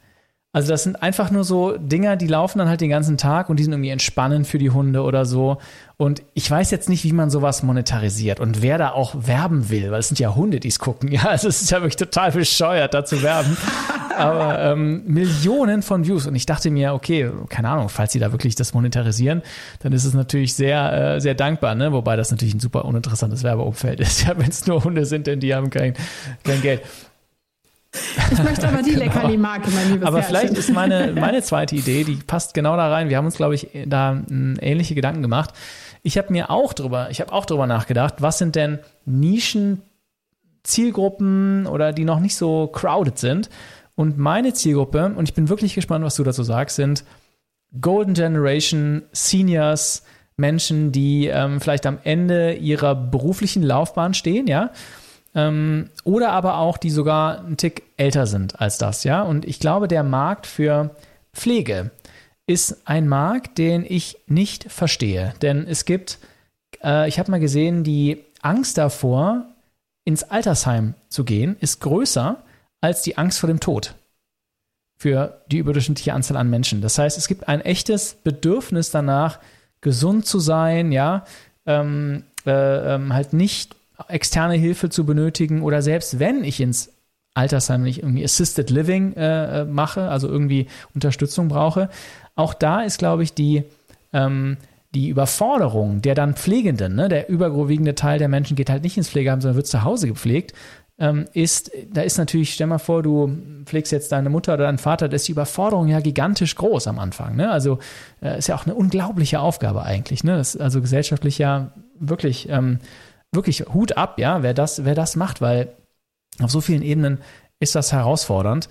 Also das sind einfach nur so Dinger, die laufen dann halt den ganzen Tag und die sind irgendwie entspannend für die Hunde oder so. Und ich weiß jetzt nicht, wie man sowas monetarisiert und wer da auch werben will, weil es sind ja Hunde, die es gucken. Ja, also es ist ja wirklich total bescheuert, da zu werben. Aber ähm, Millionen von Views. Und ich dachte mir, okay, keine Ahnung, falls sie da wirklich das monetarisieren, dann ist es natürlich sehr, äh, sehr dankbar, ne? Wobei das natürlich ein super uninteressantes Werbeumfeld ist, ja, wenn es nur Hunde sind, denn die haben kein, kein Geld. Ich möchte aber die genau. Leckerli-Marke, mein liebes Aber Herrchen. vielleicht ist meine, meine zweite Idee, die passt genau da rein. Wir haben uns, glaube ich, da ähnliche Gedanken gemacht. Ich habe mir auch drüber, ich habe auch drüber nachgedacht, was sind denn Nischen, Zielgruppen oder die noch nicht so crowded sind. Und meine Zielgruppe, und ich bin wirklich gespannt, was du dazu sagst, sind Golden Generation, Seniors, Menschen, die ähm, vielleicht am Ende ihrer beruflichen Laufbahn stehen, ja, ähm, oder aber auch, die sogar einen Tick älter sind als das, ja. Und ich glaube, der Markt für Pflege ist ein Markt, den ich nicht verstehe. Denn es gibt, äh, ich habe mal gesehen, die Angst davor, ins Altersheim zu gehen, ist größer als die Angst vor dem Tod für die überdurchschnittliche Anzahl an Menschen. Das heißt, es gibt ein echtes Bedürfnis danach, gesund zu sein, ja, ähm, äh, ähm, halt nicht externe Hilfe zu benötigen oder selbst wenn ich ins Altersheim nicht irgendwie Assisted Living äh, äh, mache, also irgendwie Unterstützung brauche, auch da ist, glaube ich, die, ähm, die Überforderung der dann Pflegenden, ne, der überwiegende Teil der Menschen geht halt nicht ins Pflegeheim, sondern wird zu Hause gepflegt, ähm, ist, da ist natürlich, stell mal vor, du pflegst jetzt deine Mutter oder deinen Vater, da ist die Überforderung ja gigantisch groß am Anfang. Ne? Also äh, ist ja auch eine unglaubliche Aufgabe eigentlich. Ne? Das ist also gesellschaftlich ja wirklich ähm, wirklich Hut ab, ja, wer das, wer das macht, weil auf so vielen Ebenen ist das herausfordernd.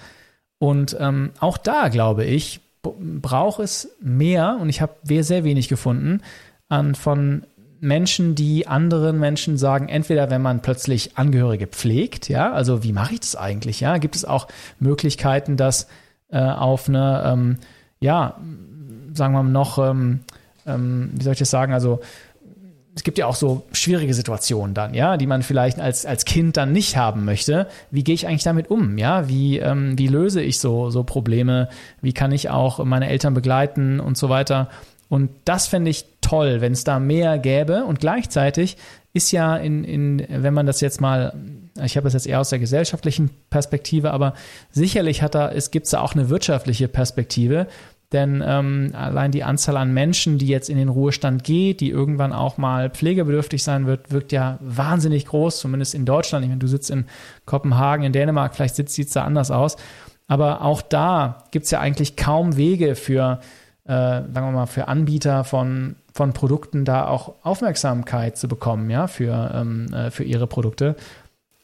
Und ähm, auch da, glaube ich, braucht es mehr, und ich habe sehr wenig gefunden, an von Menschen, die anderen Menschen sagen, entweder wenn man plötzlich Angehörige pflegt, ja, also wie mache ich das eigentlich, ja, gibt es auch Möglichkeiten, das äh, auf eine, ähm, ja, sagen wir mal noch, ähm, ähm, wie soll ich das sagen, also es gibt ja auch so schwierige Situationen dann, ja, die man vielleicht als, als Kind dann nicht haben möchte. Wie gehe ich eigentlich damit um? Ja, wie, ähm, wie löse ich so, so Probleme? Wie kann ich auch meine Eltern begleiten und so weiter? Und das fände ich toll, wenn es da mehr gäbe. Und gleichzeitig ist ja in, in, wenn man das jetzt mal, ich habe das jetzt eher aus der gesellschaftlichen Perspektive, aber sicherlich hat da, es gibt da auch eine wirtschaftliche Perspektive. Denn ähm, allein die Anzahl an Menschen, die jetzt in den Ruhestand geht, die irgendwann auch mal pflegebedürftig sein wird, wirkt ja wahnsinnig groß, zumindest in Deutschland. Ich meine, du sitzt in Kopenhagen, in Dänemark, vielleicht sieht es da anders aus. Aber auch da gibt es ja eigentlich kaum Wege für, äh, sagen wir mal, für Anbieter von, von Produkten da auch Aufmerksamkeit zu bekommen, ja, für, ähm, äh, für ihre Produkte.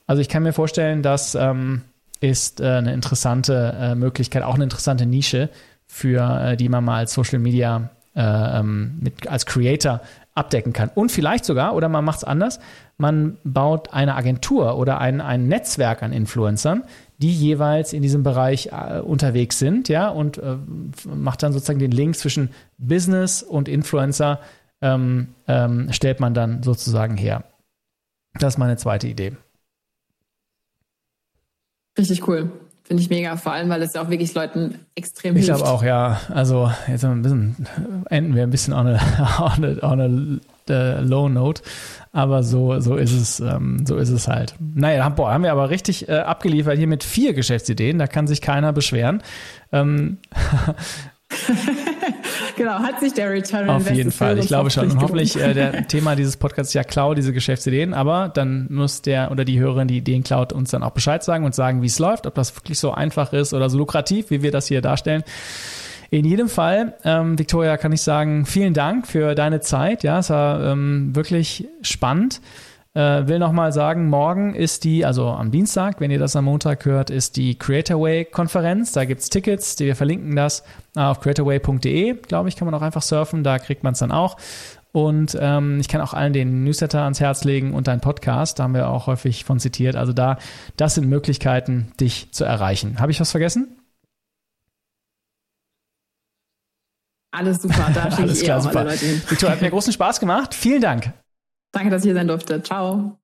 Also ich kann mir vorstellen, das ähm, ist äh, eine interessante äh, Möglichkeit, auch eine interessante Nische, für äh, die man mal als Social Media äh, ähm, mit, als Creator abdecken kann. Und vielleicht sogar, oder man macht es anders, man baut eine Agentur oder ein, ein Netzwerk an Influencern, die jeweils in diesem Bereich äh, unterwegs sind, ja, und äh, macht dann sozusagen den Link zwischen Business und Influencer, ähm, ähm, stellt man dann sozusagen her. Das ist meine zweite Idee. Richtig cool. Finde ich mega, vor allem, weil es ja auch wirklich Leuten extrem ich hilft. Ich glaube auch, ja. Also jetzt ein bisschen, enden wir ein bisschen on a, on a, on a uh, low note. Aber so, so ist es, ähm, so ist es halt. Naja, boah, haben wir aber richtig äh, abgeliefert hier mit vier Geschäftsideen. Da kann sich keiner beschweren. Ähm, genau, hat sich der Return Auf jeden Fall, ich glaube schon. Und hoffentlich, äh, der Thema dieses Podcasts ist ja Cloud, diese Geschäftsideen, aber dann muss der oder die Hörerin, die Ideen klaut, uns dann auch Bescheid sagen und sagen, wie es läuft, ob das wirklich so einfach ist oder so lukrativ, wie wir das hier darstellen. In jedem Fall, ähm, Victoria, kann ich sagen, vielen Dank für deine Zeit. Ja, es war ähm, wirklich spannend. Äh, will nochmal sagen, morgen ist die, also am Dienstag, wenn ihr das am Montag hört, ist die Creatorway-Konferenz. Da gibt es Tickets, die wir verlinken das äh, auf creatorway.de, glaube ich, kann man auch einfach surfen, da kriegt man es dann auch. Und ähm, ich kann auch allen den Newsletter ans Herz legen und deinen Podcast, da haben wir auch häufig von zitiert. Also da, das sind Möglichkeiten, dich zu erreichen. Habe ich was vergessen? Alles super, da schicke ich eh klar, super. alle Leute hin. Victor, hat mir großen Spaß gemacht. Vielen Dank. Danke, dass ich hier sein durfte. Ciao.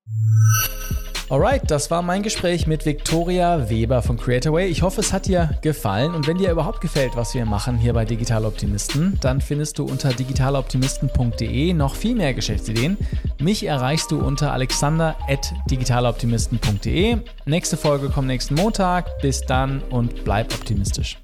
Alright, das war mein Gespräch mit Victoria Weber von Creatorway. Ich hoffe, es hat dir gefallen und wenn dir überhaupt gefällt, was wir machen hier bei Digital Optimisten, dann findest du unter digitaloptimisten.de noch viel mehr Geschäftsideen. Mich erreichst du unter alexander@digitaloptimisten.de. Nächste Folge kommt nächsten Montag. Bis dann und bleib optimistisch.